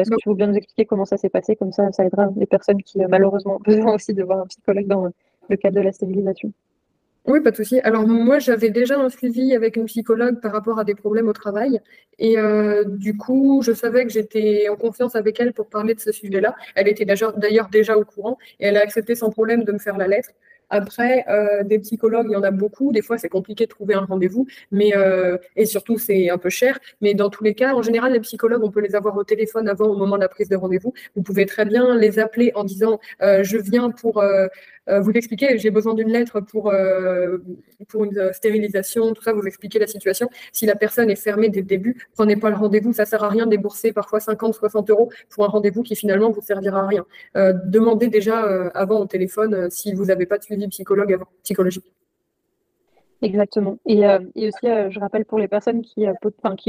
Est-ce que tu veux bien nous expliquer comment ça s'est passé? Comme ça, ça aidera les personnes qui, malheureusement, ont besoin aussi de voir un psychologue dans le cadre de la stérilisation. Oui, pas de souci. Alors moi, j'avais déjà un suivi avec une psychologue par rapport à des problèmes au travail. Et euh, du coup, je savais que j'étais en confiance avec elle pour parler de ce sujet-là. Elle était d'ailleurs déjà au courant et elle a accepté sans problème de me faire la lettre. Après, euh, des psychologues, il y en a beaucoup. Des fois, c'est compliqué de trouver un rendez-vous, mais euh, et surtout, c'est un peu cher. Mais dans tous les cas, en général, les psychologues, on peut les avoir au téléphone avant, au moment de la prise de rendez-vous. Vous pouvez très bien les appeler en disant euh, je viens pour vous expliquez, j'ai besoin d'une lettre pour, euh, pour une stérilisation, tout ça, vous expliquez la situation. Si la personne est fermée dès le début, prenez pas le rendez-vous, ça sert à rien de débourser parfois 50, 60 euros pour un rendez-vous qui finalement vous servira à rien. Euh, demandez déjà avant au téléphone si vous n'avez pas de suivi psychologue avant, psychologique. Exactement. Et, aussi, je rappelle pour les personnes qui,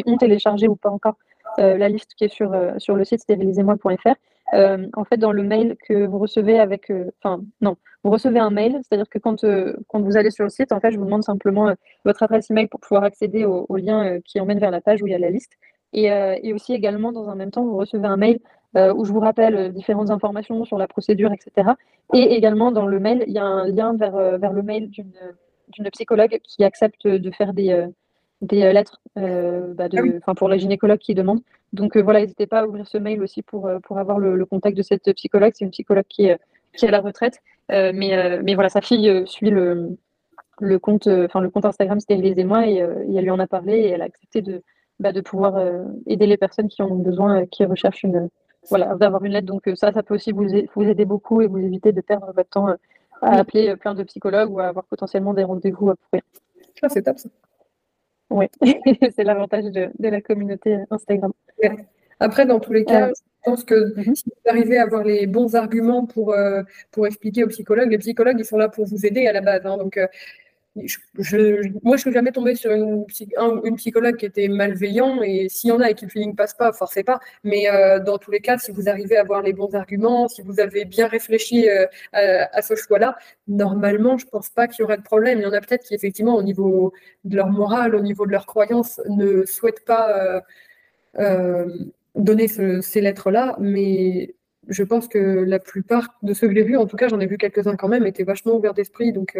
ont téléchargé ou pas encore la liste qui est sur, sur le site stérilisez-moi.fr, euh, en fait, dans le mail que vous recevez avec, euh, enfin, non, vous recevez un mail, c'est-à-dire que quand, euh, quand vous allez sur le site, en fait, je vous demande simplement votre adresse email pour pouvoir accéder au, lien qui emmène vers la page où il y a la liste. Et, et aussi également, dans un même temps, vous recevez un mail où je vous rappelle différentes informations sur la procédure, etc. Et également, dans le mail, il y a un lien vers, vers le mail d'une psychologue qui accepte de faire des, des euh, lettres euh, bah, ah pour les gynécologues qui demandent. Donc euh, voilà, n'hésitez pas à ouvrir ce mail aussi pour, pour avoir le, contact de cette psychologue. C'est une psychologue qui est, qui est à la retraite. mais, mais voilà, sa fille suit le, le, compte, enfin, le compte Instagram Stérilisez-moi et, et, elle lui en a parlé et elle a accepté de, bah, de pouvoir aider les personnes qui en ont besoin, qui recherchent une, voilà, d'avoir une lettre. Donc ça, ça peut aussi vous, vous aider beaucoup et vous éviter de perdre votre temps à appeler plein de psychologues ou à avoir potentiellement des rendez-vous à courir. Ça, c'est top ça. Oui, c'est l'avantage de, la communauté Instagram. Après, dans tous les cas, euh, je pense que mhm. si vous arrivez à avoir les bons arguments pour, euh, pour expliquer aux psychologues, les psychologues, ils sont là pour vous aider à la base. Hein. donc, euh, je, moi, je suis jamais tombée sur une, une, psychologue qui était malveillant et s'il y en a et que le feeling passe pas, forcez pas. Mais euh, dans tous les cas, si vous arrivez à avoir les bons arguments, si vous avez bien réfléchi euh, à, ce choix-là, normalement, je pense pas qu'il y aurait de problème. Il y en a peut-être qui, effectivement, au niveau de leur morale, au niveau de leur croyance, ne souhaitent pas euh, donner ces lettres-là, mais je pense que la plupart de ceux que j'ai vus, en tout cas, j'en ai vu quelques-uns quand même, étaient vachement ouverts d'esprit, donc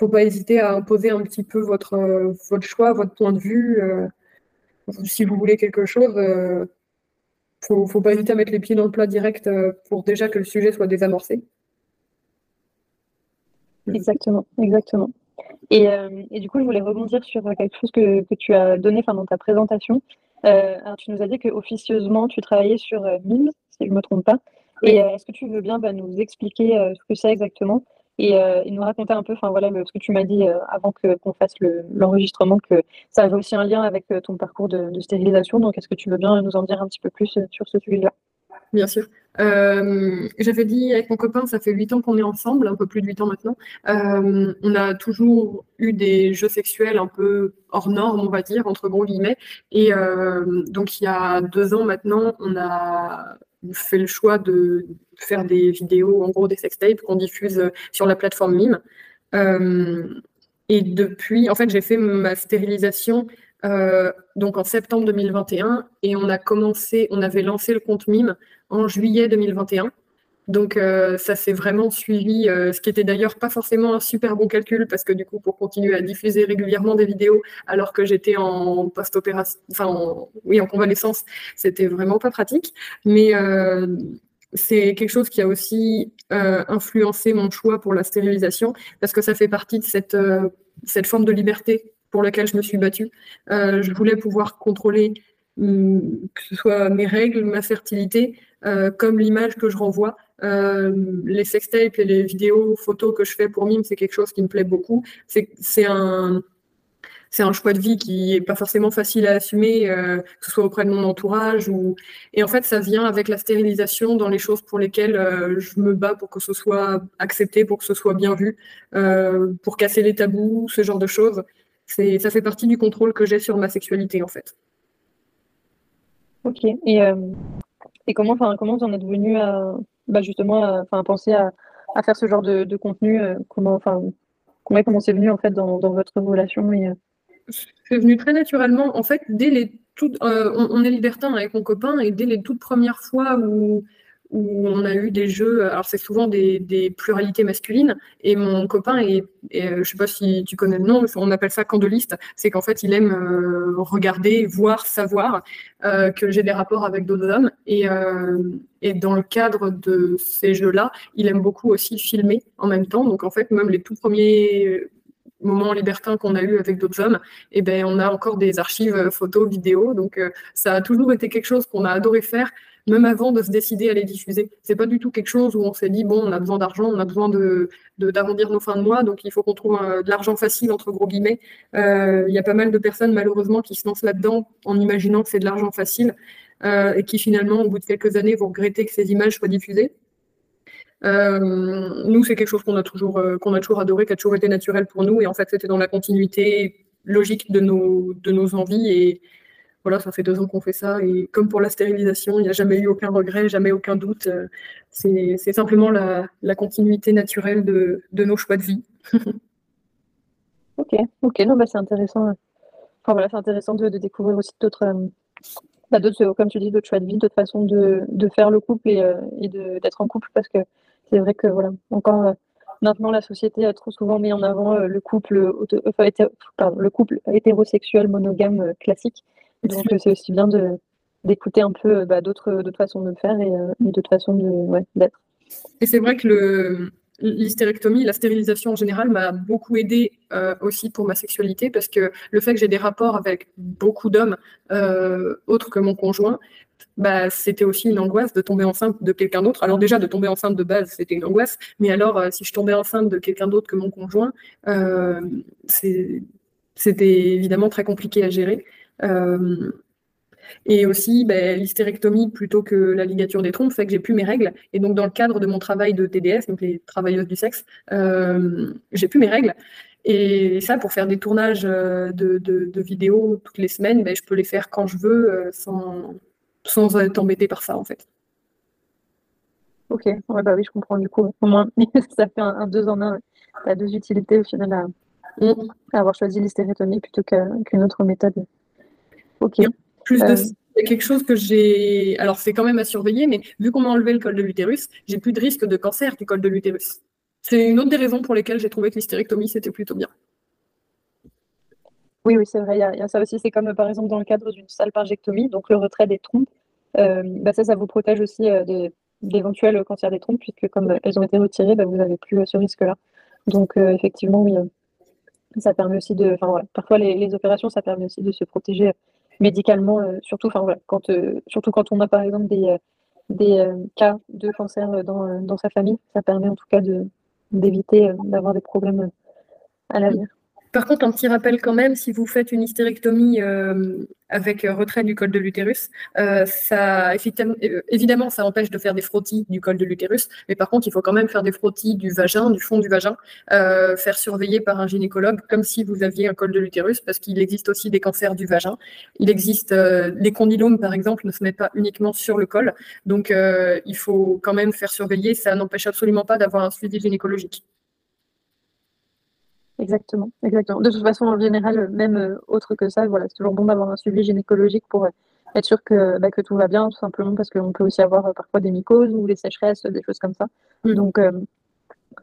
faut pas hésiter à imposer un petit peu votre, euh, votre choix, votre point de vue. Euh, si vous voulez quelque chose, euh, faut, faut pas hésiter à mettre les pieds dans le plat direct pour déjà que le sujet soit désamorcé. Exactement, exactement. Et, et, du coup, je voulais rebondir sur quelque chose que, que tu as donné dans ta présentation. alors, tu nous as dit que officieusement, tu travaillais sur MIME, si je ne me trompe pas. Et est-ce que tu veux bien bah, nous expliquer ce que c'est exactement? Euh, et, nous raconter un peu, enfin voilà, ce que tu m'as dit euh, avant que qu'on fasse l'enregistrement, que ça avait aussi un lien avec euh, ton parcours de, stérilisation. Donc, est-ce que tu veux bien nous en dire un petit peu plus sur ce sujet-là? Bien sûr. J'avais dit avec mon copain, ça fait huit ans qu'on est ensemble, un peu plus de huit ans maintenant. on a toujours eu des jeux sexuels un peu hors normes, on va dire, entre gros guillemets. Et donc, il y a deux ans maintenant, on a fait le choix de faire des vidéos, en gros des sextapes qu'on diffuse euh, sur la plateforme Mime. Euh, et depuis, en fait, j'ai fait ma stérilisation euh, donc en septembre 2021 et on a commencé, on avait lancé le compte Mime en juillet 2021. Donc euh, ça s'est vraiment suivi, euh, ce qui était d'ailleurs pas forcément un super bon calcul parce que du coup pour continuer à diffuser régulièrement des vidéos alors que j'étais en post-opération, enfin oui en convalescence, c'était vraiment pas pratique. Mais euh, c'est quelque chose qui a aussi influencé mon choix pour la stérilisation parce que ça fait partie de cette, forme de liberté pour laquelle je me suis battue. je voulais pouvoir contrôler que ce soit mes règles, ma fertilité, comme l'image que je renvoie. Euh, les sextapes et les vidéos, photos que je fais pour Mime, c'est quelque chose qui me plaît beaucoup. C'est un, choix de vie qui est pas forcément facile à assumer, euh, que ce soit auprès de mon entourage ou et en fait ça vient avec la stérilisation dans les choses pour lesquelles euh, je me bats pour que ce soit accepté, pour que ce soit bien vu, pour casser les tabous, ce genre de choses. Ça fait partie du contrôle que j'ai sur ma sexualité en fait. Ok et et comment comment en êtes venu à bah, justement à, enfin, penser à, à, faire ce genre de, de contenu euh, Comment, enfin, comment, c'est venu en fait dans, dans votre relation et, euh? C'est venu très naturellement. En fait, dès les toutes, euh, on, est libertin avec mon copain et dès les toutes premières fois où où on a eu des jeux, alors c'est souvent des, pluralités masculines, et mon copain, et, euh, je sais pas si tu connais le nom, on appelle ça candoliste, c'est qu'en fait il aime euh, regarder, voir, savoir euh, que j'ai des rapports avec d'autres hommes, et, et, dans le cadre de ces jeux-là, il aime beaucoup aussi filmer en même temps, donc en fait même les tout premiers moments libertins qu'on a eu avec d'autres hommes, et eh ben on a encore des archives photos, vidéos, donc ça a toujours été quelque chose qu'on a adoré faire, même avant de se décider à les diffuser. C'est pas du tout quelque chose où on s'est dit bon, on a besoin d'argent, on a besoin de d'arrondir nos fins de mois, donc il faut qu'on trouve de l'argent facile entre gros guillemets. Euh, il y a pas mal de personnes malheureusement qui se lancent là-dedans en imaginant que c'est de l'argent facile euh, et qui finalement, au bout de quelques années, vont regretter que ces images soient diffusées. Euh, nous, c'est quelque chose qu'on a toujours qu'on a toujours adoré, qui a toujours été naturel pour nous, et en fait, c'était dans la continuité logique de nos de nos envies et voilà, ça fait deux ans qu'on fait ça. Et comme pour la stérilisation, il n'y a jamais eu aucun regret, jamais aucun doute. Euh, c'est simplement la, continuité naturelle de, nos choix de vie. ok, ok, non, bah, c'est intéressant. Enfin, voilà, c'est intéressant de, découvrir aussi d'autres, euh, bah, comme tu dis, d'autres choix de vie, d'autres façons de, faire le couple et, euh, d'être en couple, parce que c'est vrai que voilà, encore maintenant la société a trop souvent mis en avant le couple, le couple hétérosexuel monogame classique. Donc c'est aussi bien de d'écouter un peu bah, d'autres façons de faire et, euh, d'autres façons d'être. et c'est vrai que le, l'hystérectomie, la stérilisation en général m'a beaucoup aidé euh, aussi pour ma sexualité parce que le fait que j'ai des rapports avec beaucoup d'hommes euh, autres que mon conjoint, bah, c'était aussi une angoisse de tomber enceinte de quelqu'un d'autre. Alors déjà, de tomber enceinte de base, c'était une angoisse, mais alors si je tombais enceinte de quelqu'un d'autre que mon conjoint, c'était évidemment très compliqué à gérer. Euh, et aussi, ben, l'hystérectomie plutôt que la ligature des trompes fait que j'ai plus mes règles. Et donc, dans le cadre de mon travail de TDS, donc les travailleuses du sexe, euh, j'ai plus mes règles. Et ça, pour faire des tournages euh, de, de, vidéos toutes les semaines, ben, je peux les faire quand je veux sans, sans être embêtée par ça, en fait. Ok, ouais, bah oui, je comprends du coup. Au moins, ça fait un, deux en un. Tu as deux utilités au final à, mm. avoir choisi l'hystérectomie plutôt qu'une autre méthode. Ok. Plus de euh. c'est quelque chose que j'ai. Alors, c'est quand même à surveiller, mais vu qu'on m'a enlevé le col de l'utérus, j'ai plus de risque de cancer du col de l'utérus. C'est une autre des raisons pour lesquelles j'ai trouvé que l'hystérectomie, c'était plutôt bien. Oui, oui, c'est vrai. Il y, a ça aussi. C'est comme par exemple dans le cadre d'une salpingectomie, donc le retrait des trompes. Euh, bah, ça, ça vous protège aussi euh, d'éventuels cancers des trompes, puisque comme elles ont été retirées, bah, vous n'avez plus ce risque-là. Donc, effectivement, oui, ça permet aussi de. Enfin, voilà, parfois, les, opérations, ça permet aussi de se protéger médicalement, surtout, enfin, voilà, quand, surtout quand on a, par exemple, des, des cas de cancer dans, dans, sa famille. Ça permet en tout cas d'éviter d'avoir des problèmes à l'avenir. Par contre, un petit rappel quand même, si vous faites une hystérectomie euh, avec retrait du col de l'utérus, euh, ça euh, évidemment, ça empêche de faire des frottis du col de l'utérus, mais par contre, il faut quand même faire des frottis du vagin, du fond du vagin, faire surveiller par un gynécologue comme si vous aviez un col de l'utérus, parce qu'il existe aussi des cancers du vagin. Il existe les condylomes, par exemple, ne se mettent pas uniquement sur le col, donc il faut quand même faire surveiller. Ça n'empêche absolument pas d'avoir un suivi gynécologique. Exactement, exactement. De toute façon, en général, même euh, autre que ça, voilà, c'est toujours bon d'avoir un suivi gynécologique pour euh, être sûr que, bah, que tout va bien, tout simplement parce qu'on peut aussi avoir euh, parfois des mycoses ou des sécheresses, des choses comme ça. Mm. Donc,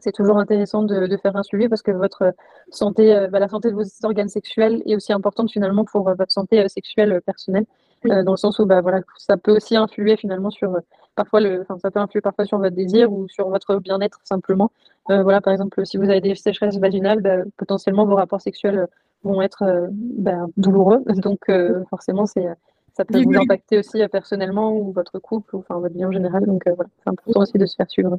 c'est toujours intéressant de, faire un suivi parce que votre santé, bah, la santé de vos organes sexuels est aussi importante finalement pour votre santé sexuelle personnelle. Euh, dans le sens où bah, voilà, ça peut aussi influer finalement sur euh, parfois le, enfin, ça peut influer parfois sur votre désir ou sur votre bien-être simplement. Euh, voilà, par exemple, si vous avez des sécheresses vaginales, bah, potentiellement vos rapports sexuels vont être bah, douloureux. Donc forcément, c'est ça peut vous impacter aussi personnellement ou votre couple ou enfin votre vie en général. Donc voilà, c'est important aussi de se faire suivre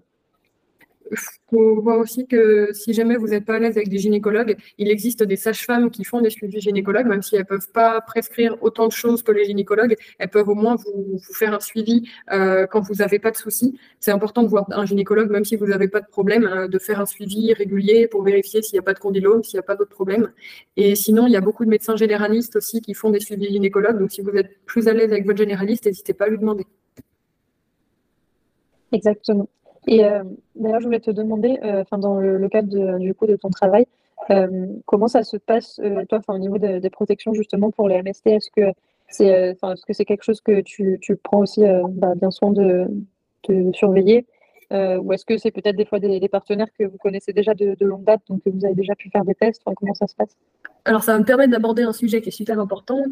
faut voir aussi que si jamais vous n'êtes pas à l'aise avec des gynécologues, il existe des sages-femmes qui font des suivis gynécologues, même si elles ne peuvent pas prescrire autant de choses que les gynécologues, elles peuvent au moins vous, faire un suivi euh, quand vous n'avez pas de soucis. C'est important de voir un gynécologue, même si vous n'avez pas de problème, euh, de faire un suivi régulier pour vérifier s'il n'y a pas de condylome, s'il n'y a pas d'autres problèmes. Et sinon, il y a beaucoup de médecins généralistes aussi qui font des suivis gynécologues. Donc, si vous êtes plus à l'aise avec votre généraliste, n'hésitez pas à lui demander. Exactement. Et euh, d'ailleurs, je voulais te demander, euh, dans le, cadre du coup de ton travail, euh, comment ça se passe toi, au niveau des protections justement pour les MST Est-ce que c'est, est-ce que quelque chose que tu, tu prends aussi bah, bien soin de, de surveiller? Ou est-ce que c'est peut-être des fois des, partenaires que vous connaissez déjà de, longue date, donc que vous avez déjà pu faire des tests? Comment ça se passe? Alors, ça va me permettre d'aborder un sujet qui est super important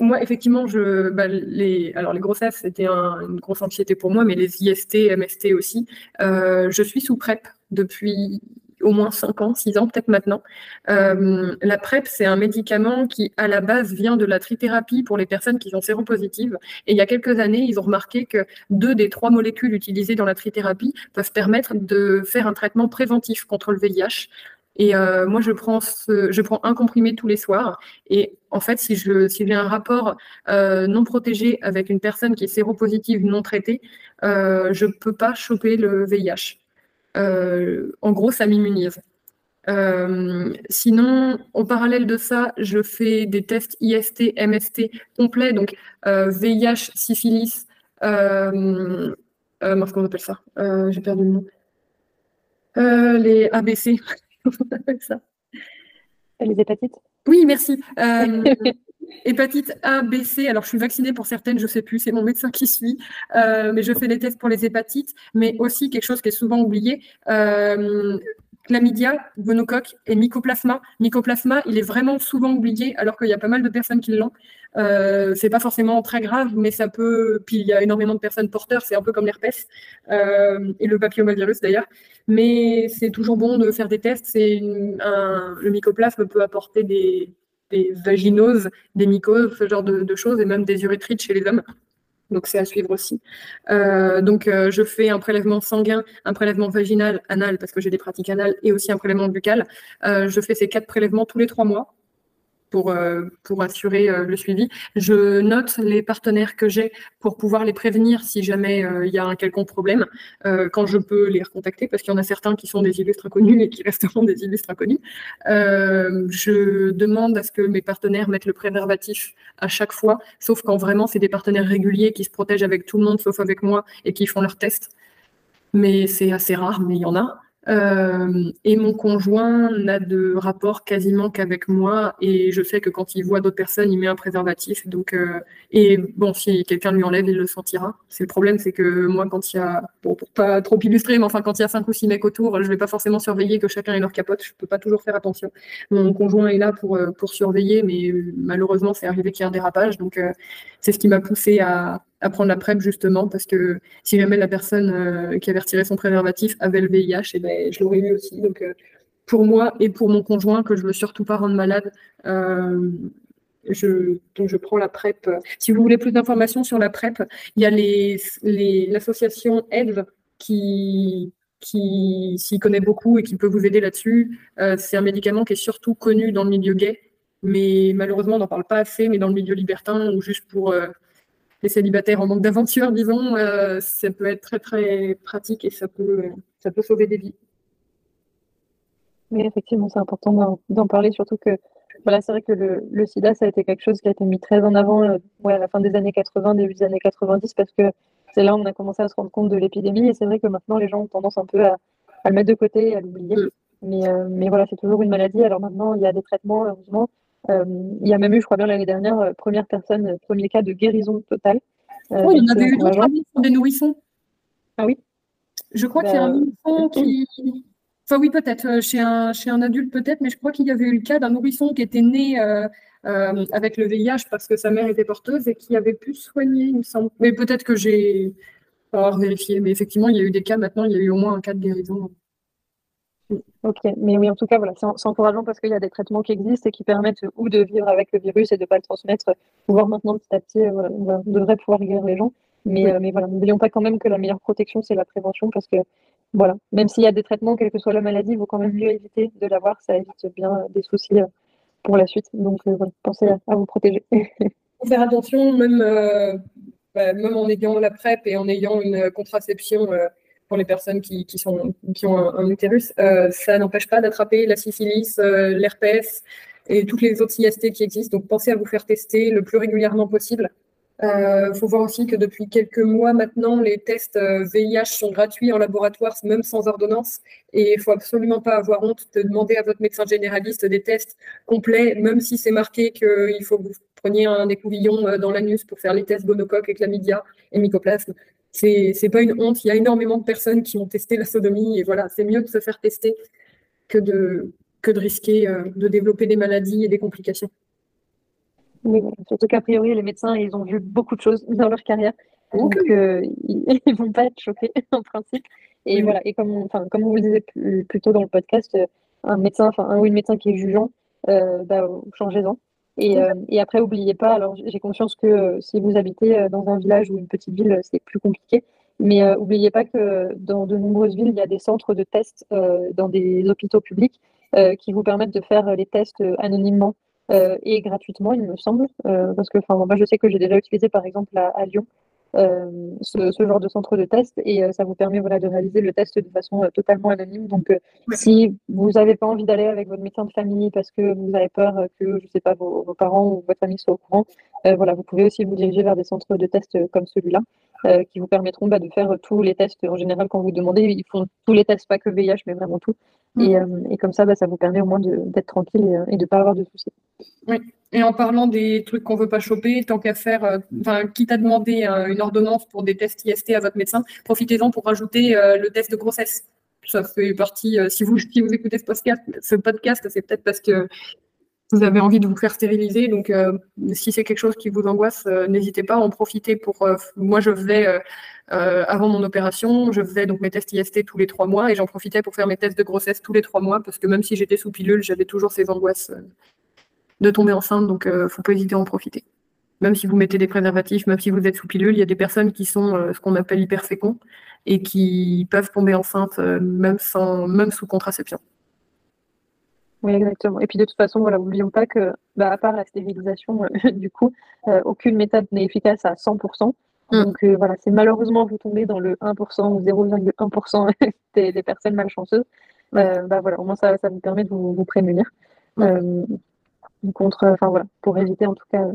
moi, effectivement, je, bah, les, alors les grossesses, c'était une grosse anxiété pour moi, mais les IST, MST aussi. Euh, je suis sous PrEP depuis au moins 5 ans, 6 ans peut-être maintenant. Euh, la PrEP, c'est un médicament qui, à la base, vient de la trithérapie pour les personnes qui sont séropositives. Et il y a quelques années, ils ont remarqué que deux des trois molécules utilisées dans la trithérapie peuvent permettre de faire un traitement préventif contre le VIH. Et euh, moi, je prends, je prends un comprimé tous les soirs. Et en fait, si je si j'ai un rapport euh, non protégé avec une personne qui est séropositive non traitée, euh, je ne peux pas choper le VIH. en gros, ça m'immunise. sinon, en parallèle de ça, je fais des tests IST, MST complets, donc VIH, syphilis, comment on appelle ça? J'ai perdu le nom. les ABC, ça. Les hépatites? Oui, merci. Euh, hépatite A, B, C. Alors, je suis vaccinée pour certaines, je ne sais plus, c'est mon médecin qui suit. Euh, mais je fais des tests pour les hépatites. Mais aussi, quelque chose qui est souvent oublié, euh, chlamydia, gonocoque et mycoplasma. Mycoplasma, il est vraiment souvent oublié alors qu'il y a pas mal de personnes qui l'ont. Euh, c'est pas forcément très grave, mais ça peut. Puis il y a énormément de personnes porteurs, c'est un peu comme l'herpès euh, et le papillomavirus d'ailleurs. Mais c'est toujours bon de faire des tests. Le mycoplasme peut apporter des, vaginoses, des mycoses, ce genre de, choses, et même des urétrites chez les hommes. Donc c'est à suivre aussi. Euh, donc euh, je fais un prélèvement sanguin, un prélèvement vaginal, anal parce que j'ai des pratiques anales et aussi un prélèvement buccal. je fais ces quatre prélèvements tous les trois mois pour, euh, pour assurer euh, le suivi. Je note les partenaires que j'ai pour pouvoir les prévenir si jamais euh, il y a un quelconque problème, quand je peux les recontacter, parce qu'il y en a certains qui sont des illustres inconnus et qui resteront des illustres inconnus. je demande à ce que mes partenaires mettent le préservatif à chaque fois, sauf quand vraiment c'est des partenaires réguliers qui se protègent avec tout le monde, sauf avec moi, et qui font leurs tests. Mais c'est assez rare, mais il y en a. Euh, et mon conjoint n'a de rapport quasiment qu'avec moi. Et je sais que quand il voit d'autres personnes, il met un préservatif. Donc, euh, et bon, si quelqu'un lui enlève, il le sentira. C'est le problème, c'est que moi, quand il y a, bon, pour pas trop illustrer, mais enfin, quand il y a cinq ou six mecs autour, je vais pas forcément surveiller que chacun ait leur capote. Je peux pas toujours faire attention. Mon conjoint est là pour, euh, surveiller, mais malheureusement, c'est arrivé qu'il y ait un dérapage. Donc, c'est ce qui m'a poussé à, à prendre la PrEP justement parce que si jamais la personne qui avait retiré son préservatif avait le VIH, et eh ben, je l'aurais eu aussi. Donc pour moi et pour mon conjoint, que je ne veux surtout pas rendre malade, je, donc je prends la PrEP. Si vous voulez plus d'informations sur la PrEP, il y a l'association les, AIDS qui, qui s'y connaît beaucoup et qui peut vous aider là-dessus. Euh, c'est un médicament qui est surtout connu dans le milieu gay, mais malheureusement on n'en parle pas assez, mais dans le milieu libertin ou juste pour euh, les célibataires en manque d'aventure, disons, euh, ça peut être très très pratique et ça peut, ça peut sauver des vies. Oui, effectivement, c'est important d'en parler, surtout que voilà, c'est vrai que le, sida, ça a été quelque chose qui a été mis très en avant ouais, à la fin des années 80, début des années 90, parce que c'est là où on a commencé à se rendre compte de l'épidémie. Et c'est vrai que maintenant, les gens ont tendance un peu à, le mettre de côté et à l'oublier. Mm. Mais, euh, mais voilà, c'est toujours une maladie. Alors maintenant, il y a des traitements, heureusement. Euh, il y a même eu, je crois bien, l'année dernière, euh, première personne, premier cas de guérison totale. oh, il y en avait eu d'autres sur des nourrissons. Ah oui Je crois qu'il y a un bah, nourrisson qui. Enfin, oui, peut-être, chez un, chez un adulte, peut-être, mais je crois qu'il y avait eu le cas d'un nourrisson qui était né euh, avec le VIH parce que sa mère était porteuse et qui avait pu soigner, il me semble. Mais peut-être que j'ai pas vérifié, mais effectivement, il y a eu des cas maintenant, il y a eu au moins un cas de guérison. Ok, mais oui, en tout cas, voilà, c'est encourageant parce qu'il y a des traitements qui existent et qui permettent ou de vivre avec le virus et de ne pas le transmettre, pouvoir maintenant petit à petit, euh, on, devrait pouvoir guérir les gens. Mais, euh, mais voilà, n'oublions pas quand même que la meilleure protection, c'est la prévention parce que, voilà, même s'il y a des traitements, quelle que soit la maladie, il vaut quand même mieux éviter de l'avoir, ça évite bien des soucis pour la suite. Donc, euh, pensez à, vous protéger. faire attention, même, euh, bah, même en ayant la PrEP et en ayant une contraception euh, les personnes qui, qui, sont, qui ont un, utérus, ça n'empêche pas d'attraper la syphilis, l'herpès et toutes les autres IST qui existent. Donc, pensez à vous faire tester le plus régulièrement possible. Il euh, faut voir aussi que depuis quelques mois maintenant, les tests VIH euh, sont gratuits en laboratoire, même sans ordonnance. Et il faut absolument pas avoir honte de demander à votre médecin généraliste des tests complets, même si c'est marqué qu'il faut que vous preniez un écouvillon euh, dans l'anus pour faire les tests gonocoque et chlamydia et mycoplasme. C'est, c'est pas une honte. Il y a énormément de personnes qui ont testé la sodomie et voilà, c'est mieux de se faire tester que de, que de risquer de développer des maladies et des complications. Surtout qu'a priori, les médecins, ils ont vu beaucoup de choses dans leur carrière. Donc, euh, ils ne vont pas être choqués en principe. Et voilà. Et comme, enfin, comme on vous le disait plus, tôt dans le podcast, euh, un médecin, enfin, un ou une médecin qui est jugeant, euh, bah, changez-en. Et, euh, et, après, n'oubliez pas, alors j'ai conscience que si vous habitez dans un village ou une petite ville, c'est plus compliqué. Mais n'oubliez pas que dans de nombreuses villes, il y a des centres de tests dans des hôpitaux publics qui vous permettent de faire les tests anonymement euh, et gratuitement, il me semble. Euh, parce que moi, je sais que j'ai déjà utilisé, par exemple, à, Lyon, euh, ce, genre de centre de test et ça vous permet voilà, de réaliser le test de façon totalement anonyme. Donc, si vous n'avez pas envie d'aller avec votre médecin de famille parce que vous avez peur que, je sais pas, vos, parents ou votre famille soient au courant, voilà, vous pouvez aussi vous diriger vers des centres de test comme celui-là. qui vous permettront bah, de faire tous les tests. En général, quand vous demandez, ils font tous les tests, pas que VIH, mais vraiment tout. Et, mm. et, comme ça, bah, ça vous permet au moins d'être tranquille et, et de ne pas avoir de soucis. Oui. Et en parlant des trucs qu'on veut pas choper, tant qu'à faire, euh, quitte à demander euh, une ordonnance pour des tests IST à votre médecin, profitez-en pour rajouter euh, le test de grossesse. Ça fait partie, si, vous, si vous écoutez ce podcast, ce podcast c'est peut-être parce que vous avez envie de vous faire stériliser. Donc, si c'est quelque chose qui vous angoisse, n'hésitez pas à en profiter pour. moi, je faisais avant mon opération, je faisais donc mes tests IST tous les trois mois et j'en profitais pour faire mes tests de grossesse tous les trois mois parce que même si j'étais sous pilule, j'avais toujours ces angoisses de tomber enceinte, donc ne euh, faut pas hésiter à en profiter. Même si vous mettez des préservatifs, même si vous êtes sous pilule, il y a des personnes qui sont euh, ce qu'on appelle hyperféconds et qui peuvent tomber enceinte euh, même, sans, même sous contraception. Oui, exactement. Et puis de toute façon, voilà, n'oublions pas que, bah, à part la stérilisation, du coup, aucune méthode n'est efficace à 100%. Mm. Donc voilà, c'est malheureusement vous tombez dans le 1% ou 0,1% des, personnes malchanceuses, bah, voilà, au moins ça, ça vous permet de vous, vous prémunir. Mm contre, enfin voilà, pour éviter en tout cas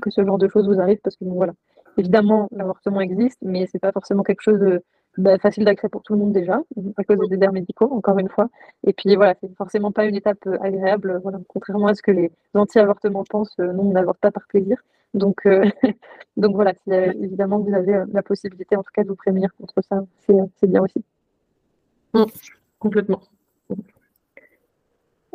que ce genre de choses vous arrive, parce que voilà, évidemment l'avortement existe, mais c'est pas forcément quelque chose de bah, facile d'accès pour tout le monde déjà, à cause des déserts médicaux, encore une fois. Et puis voilà, c'est forcément pas une étape euh, agréable, voilà, contrairement à ce que les anti-avortements pensent, euh, nous on n'avorte pas par plaisir. Donc, euh, donc voilà, évidemment vous avez la possibilité en tout cas de vous prévenir contre ça, c'est bien aussi. Mmh, complètement.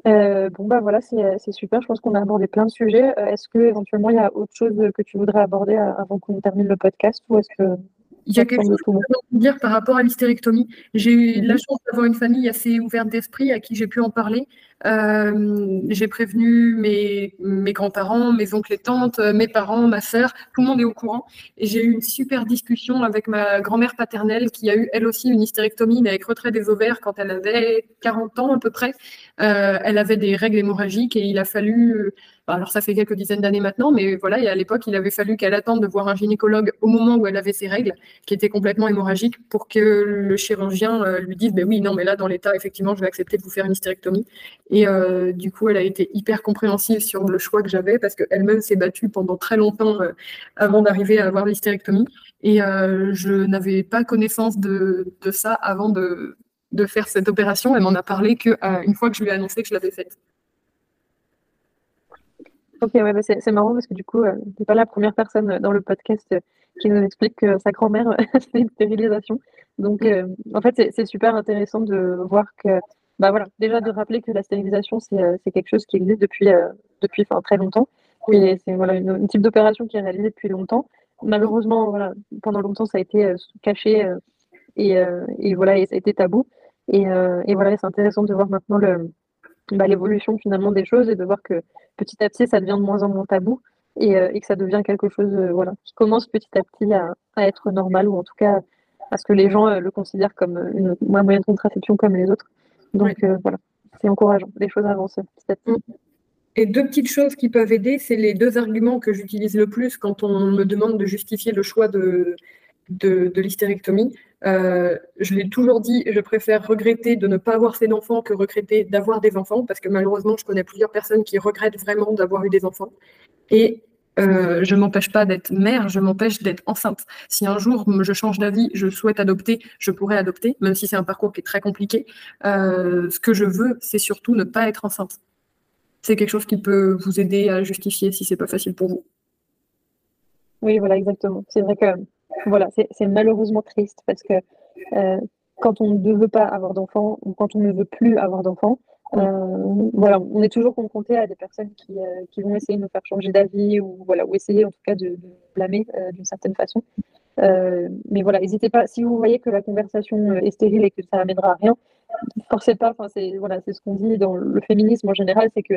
Bon, bah voilà, c'est super. Je pense qu'on a abordé plein de sujets. est-ce que éventuellement il y a autre chose que tu voudrais aborder avant qu'on termine le podcast ou est-ce que il y a quelque chose que je dire par rapport à l'hystérectomie. J'ai eu la chance d'avoir une famille assez ouverte d'esprit à qui j'ai pu en parler. Euh, j'ai prévenu mes, mes grands-parents, mes oncles et tantes, mes parents, ma sœur, tout le monde est au courant. Et j'ai eu une super discussion avec ma grand-mère paternelle qui a eu elle aussi une hystérectomie, mais avec retrait des ovaires quand elle avait 40 ans à peu près. Euh, elle avait des règles hémorragiques et il a fallu alors ça fait quelques dizaines d'années maintenant, mais voilà, et à l'époque, il avait fallu qu'elle attende de voir un gynécologue au moment où elle avait ses règles, qui étaient complètement hémorragiques, pour que le chirurgien euh, lui dise, ben oui, non, mais là, dans l'état, effectivement, je vais accepter de vous faire une hystérectomie. Et euh, du coup, elle a été hyper compréhensive sur le choix que j'avais, parce qu'elle-même s'est battue pendant très longtemps euh, avant d'arriver à avoir l'hystérectomie. Et je n'avais pas connaissance de, ça avant de faire cette opération. Elle m'en a parlé qu'une fois que je lui ai annoncé que je l'avais faite. Ok, ouais, bah, c'est marrant parce que du coup, euh, tu n'es pas la première personne dans le podcast euh, qui nous explique que sa grand-mère fait une stérilisation. Donc, euh, en fait, c'est super intéressant de voir que, bah voilà, déjà de rappeler que la stérilisation, c'est quelque chose qui existe depuis, depuis très longtemps. Oui, c'est voilà, une, type d'opération qui est réalisée depuis longtemps. Malheureusement, voilà, pendant longtemps, ça a été caché et, et, voilà, et ça a été tabou. Et, et voilà, c'est intéressant de voir maintenant le, bah, l'évolution finalement des choses et de voir que petit à petit ça devient de moins en moins tabou et, euh, que ça devient quelque chose euh, voilà, qui commence petit à petit à, être normal ou en tout cas à ce que les gens euh, le considèrent comme une, un moyen de contraception comme les autres. Donc voilà, c'est encourageant, les choses avancent petit à petit. Mm. Et deux petites choses qui peuvent aider, c'est les deux arguments que j'utilise le plus quand on me demande de justifier le choix de, de, l'hystérectomie. Euh, je l'ai toujours dit, je préfère regretter de ne pas avoir fait d'enfants que regretter d'avoir des enfants, parce que malheureusement, je connais plusieurs personnes qui regrettent vraiment d'avoir eu des enfants. Et euh, je m'empêche pas d'être mère, je m'empêche d'être enceinte. Si un jour je change d'avis, je souhaite adopter, je pourrais adopter, même si c'est un parcours qui est très compliqué. Euh, ce que je veux, c'est surtout ne pas être enceinte. C'est quelque chose qui peut vous aider à justifier si c'est pas facile pour vous. Oui, voilà, exactement. C'est vrai que voilà, c'est malheureusement triste parce que euh, quand on ne veut pas avoir d'enfants ou quand on ne veut plus avoir d'enfants, euh, voilà, on est toujours confronté à des personnes qui, euh, qui, vont essayer de nous faire changer d'avis ou voilà, ou essayer en tout cas de, blâmer d'une certaine façon. mais voilà, n'hésitez pas. Si vous voyez que la conversation est stérile et que ça n'amènera à rien, forcez pas. Enfin, c'est voilà, c'est ce qu'on dit dans le féminisme en général, c'est que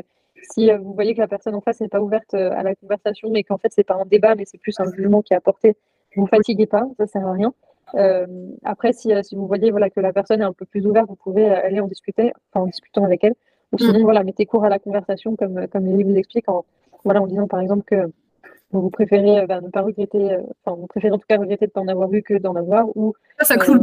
si vous voyez que la personne en face n'est pas ouverte à la conversation, mais qu'en fait c'est pas un débat, mais c'est plus un jugement qui est apporté vous fatiguez pas, ça sert à rien. Euh, après, si, euh, si, vous voyez voilà, que la personne est un peu plus ouverte, vous pouvez euh, aller en discuter, enfin, en discutant avec elle. Ou sinon, mm. voilà, mettez court à la conversation, comme, comme Lily vous explique, en, voilà, en disant par exemple que vous préférez bah, ne pas regretter, enfin, vous préférez en tout cas regretter de ne pas en avoir vu que d'en avoir. Ou, ça, ça coule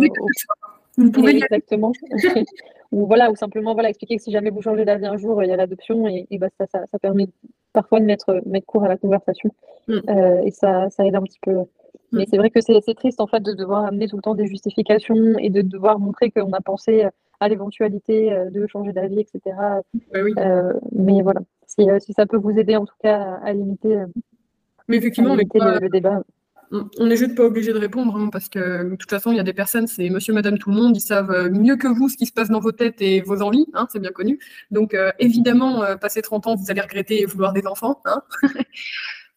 vous pouvez exactement. ou voilà, ou simplement voilà, expliquer que si jamais vous changez d'avis un jour, il y a l'adoption et, et bah, ça, ça, ça, permet parfois de mettre, mettre court à la conversation. Mm. et ça, ça aide un petit peu mais c'est vrai que c'est triste en fait de devoir amener tout le temps des justifications et de devoir montrer qu'on a pensé à l'éventualité euh, de changer d'avis, etc. Euh, mais voilà, si, euh, si, ça peut vous aider en tout cas à, limiter, mais effectivement, le, débat. On n'est juste pas obligé de répondre hein, parce que de toute façon, il y a des personnes, c'est monsieur, madame, tout le monde, ils savent mieux que vous ce qui se passe dans vos têtes et vos envies, hein, c'est bien connu. Donc évidemment, passé 30 ans, vous allez regretter et vouloir des enfants. Hein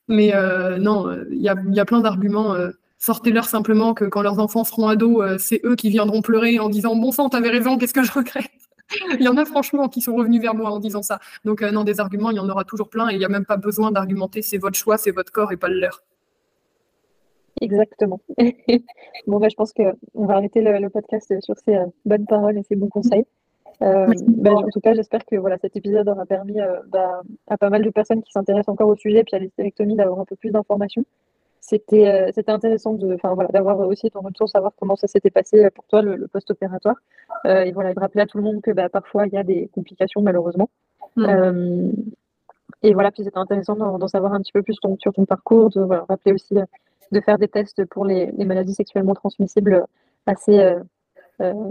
Mais euh, non, il y a, y a, plein d'arguments. Euh, sortez-leur simplement que quand leurs enfants seront ados, euh, c'est eux qui viendront pleurer en disant Bon sang, t'avais raison, qu'est-ce que je regrette? Il y en a franchement qui sont revenus vers moi en disant ça. Donc, non, des arguments, il y en aura toujours plein et il n'y a même pas besoin d'argumenter. C'est votre choix, c'est votre corps et pas le leur. Exactement. bon, bah, je pense qu'on va arrêter le, podcast sur ces bonnes paroles et ces bons conseils. Euh, ben, en tout cas, j'espère que voilà, cet épisode aura permis euh, bah, à pas mal de personnes qui s'intéressent encore au sujet, puis à l'hystérectomie, d'avoir un peu plus d'informations. C'était euh, c'était intéressant de, voilà, d'avoir aussi ton retour, savoir comment ça s'était passé pour toi, le, post-opératoire. et voilà, de rappeler à tout le monde que bah, parfois, il y a des complications, malheureusement. Mm. et voilà, puis c'était intéressant d'en savoir un petit peu plus sur ton parcours, de voilà, rappeler aussi de faire des tests pour les, les maladies sexuellement transmissibles assez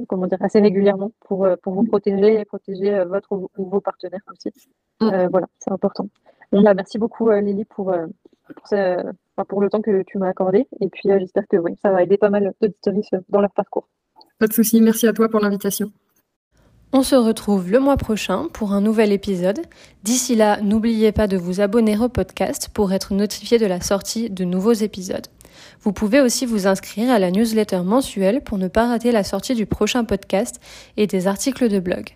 comment dire, assez régulièrement pour, euh, pour vous protéger et protéger euh, votre ou vos partenaires aussi. Mm. voilà, c'est important. Bah, merci beaucoup Lily pour, pour, pour, le temps que tu m'as accordé. Et puis j'espère que oui, ça va aider pas mal d'auditeurs dans leur parcours. Pas de souci, merci à toi pour l'invitation. On se retrouve le mois prochain pour un nouvel épisode. D'ici là, n'oubliez pas de vous abonner au podcast pour être notifié de la sortie de nouveaux épisodes. Vous pouvez aussi vous inscrire à la newsletter mensuelle pour ne pas rater la sortie du prochain podcast et des articles de blog.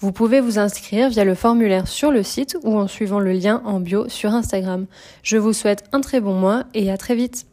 Vous pouvez vous inscrire via le formulaire sur le site ou en suivant le lien en bio sur Instagram. Je vous souhaite un très bon mois et à très vite.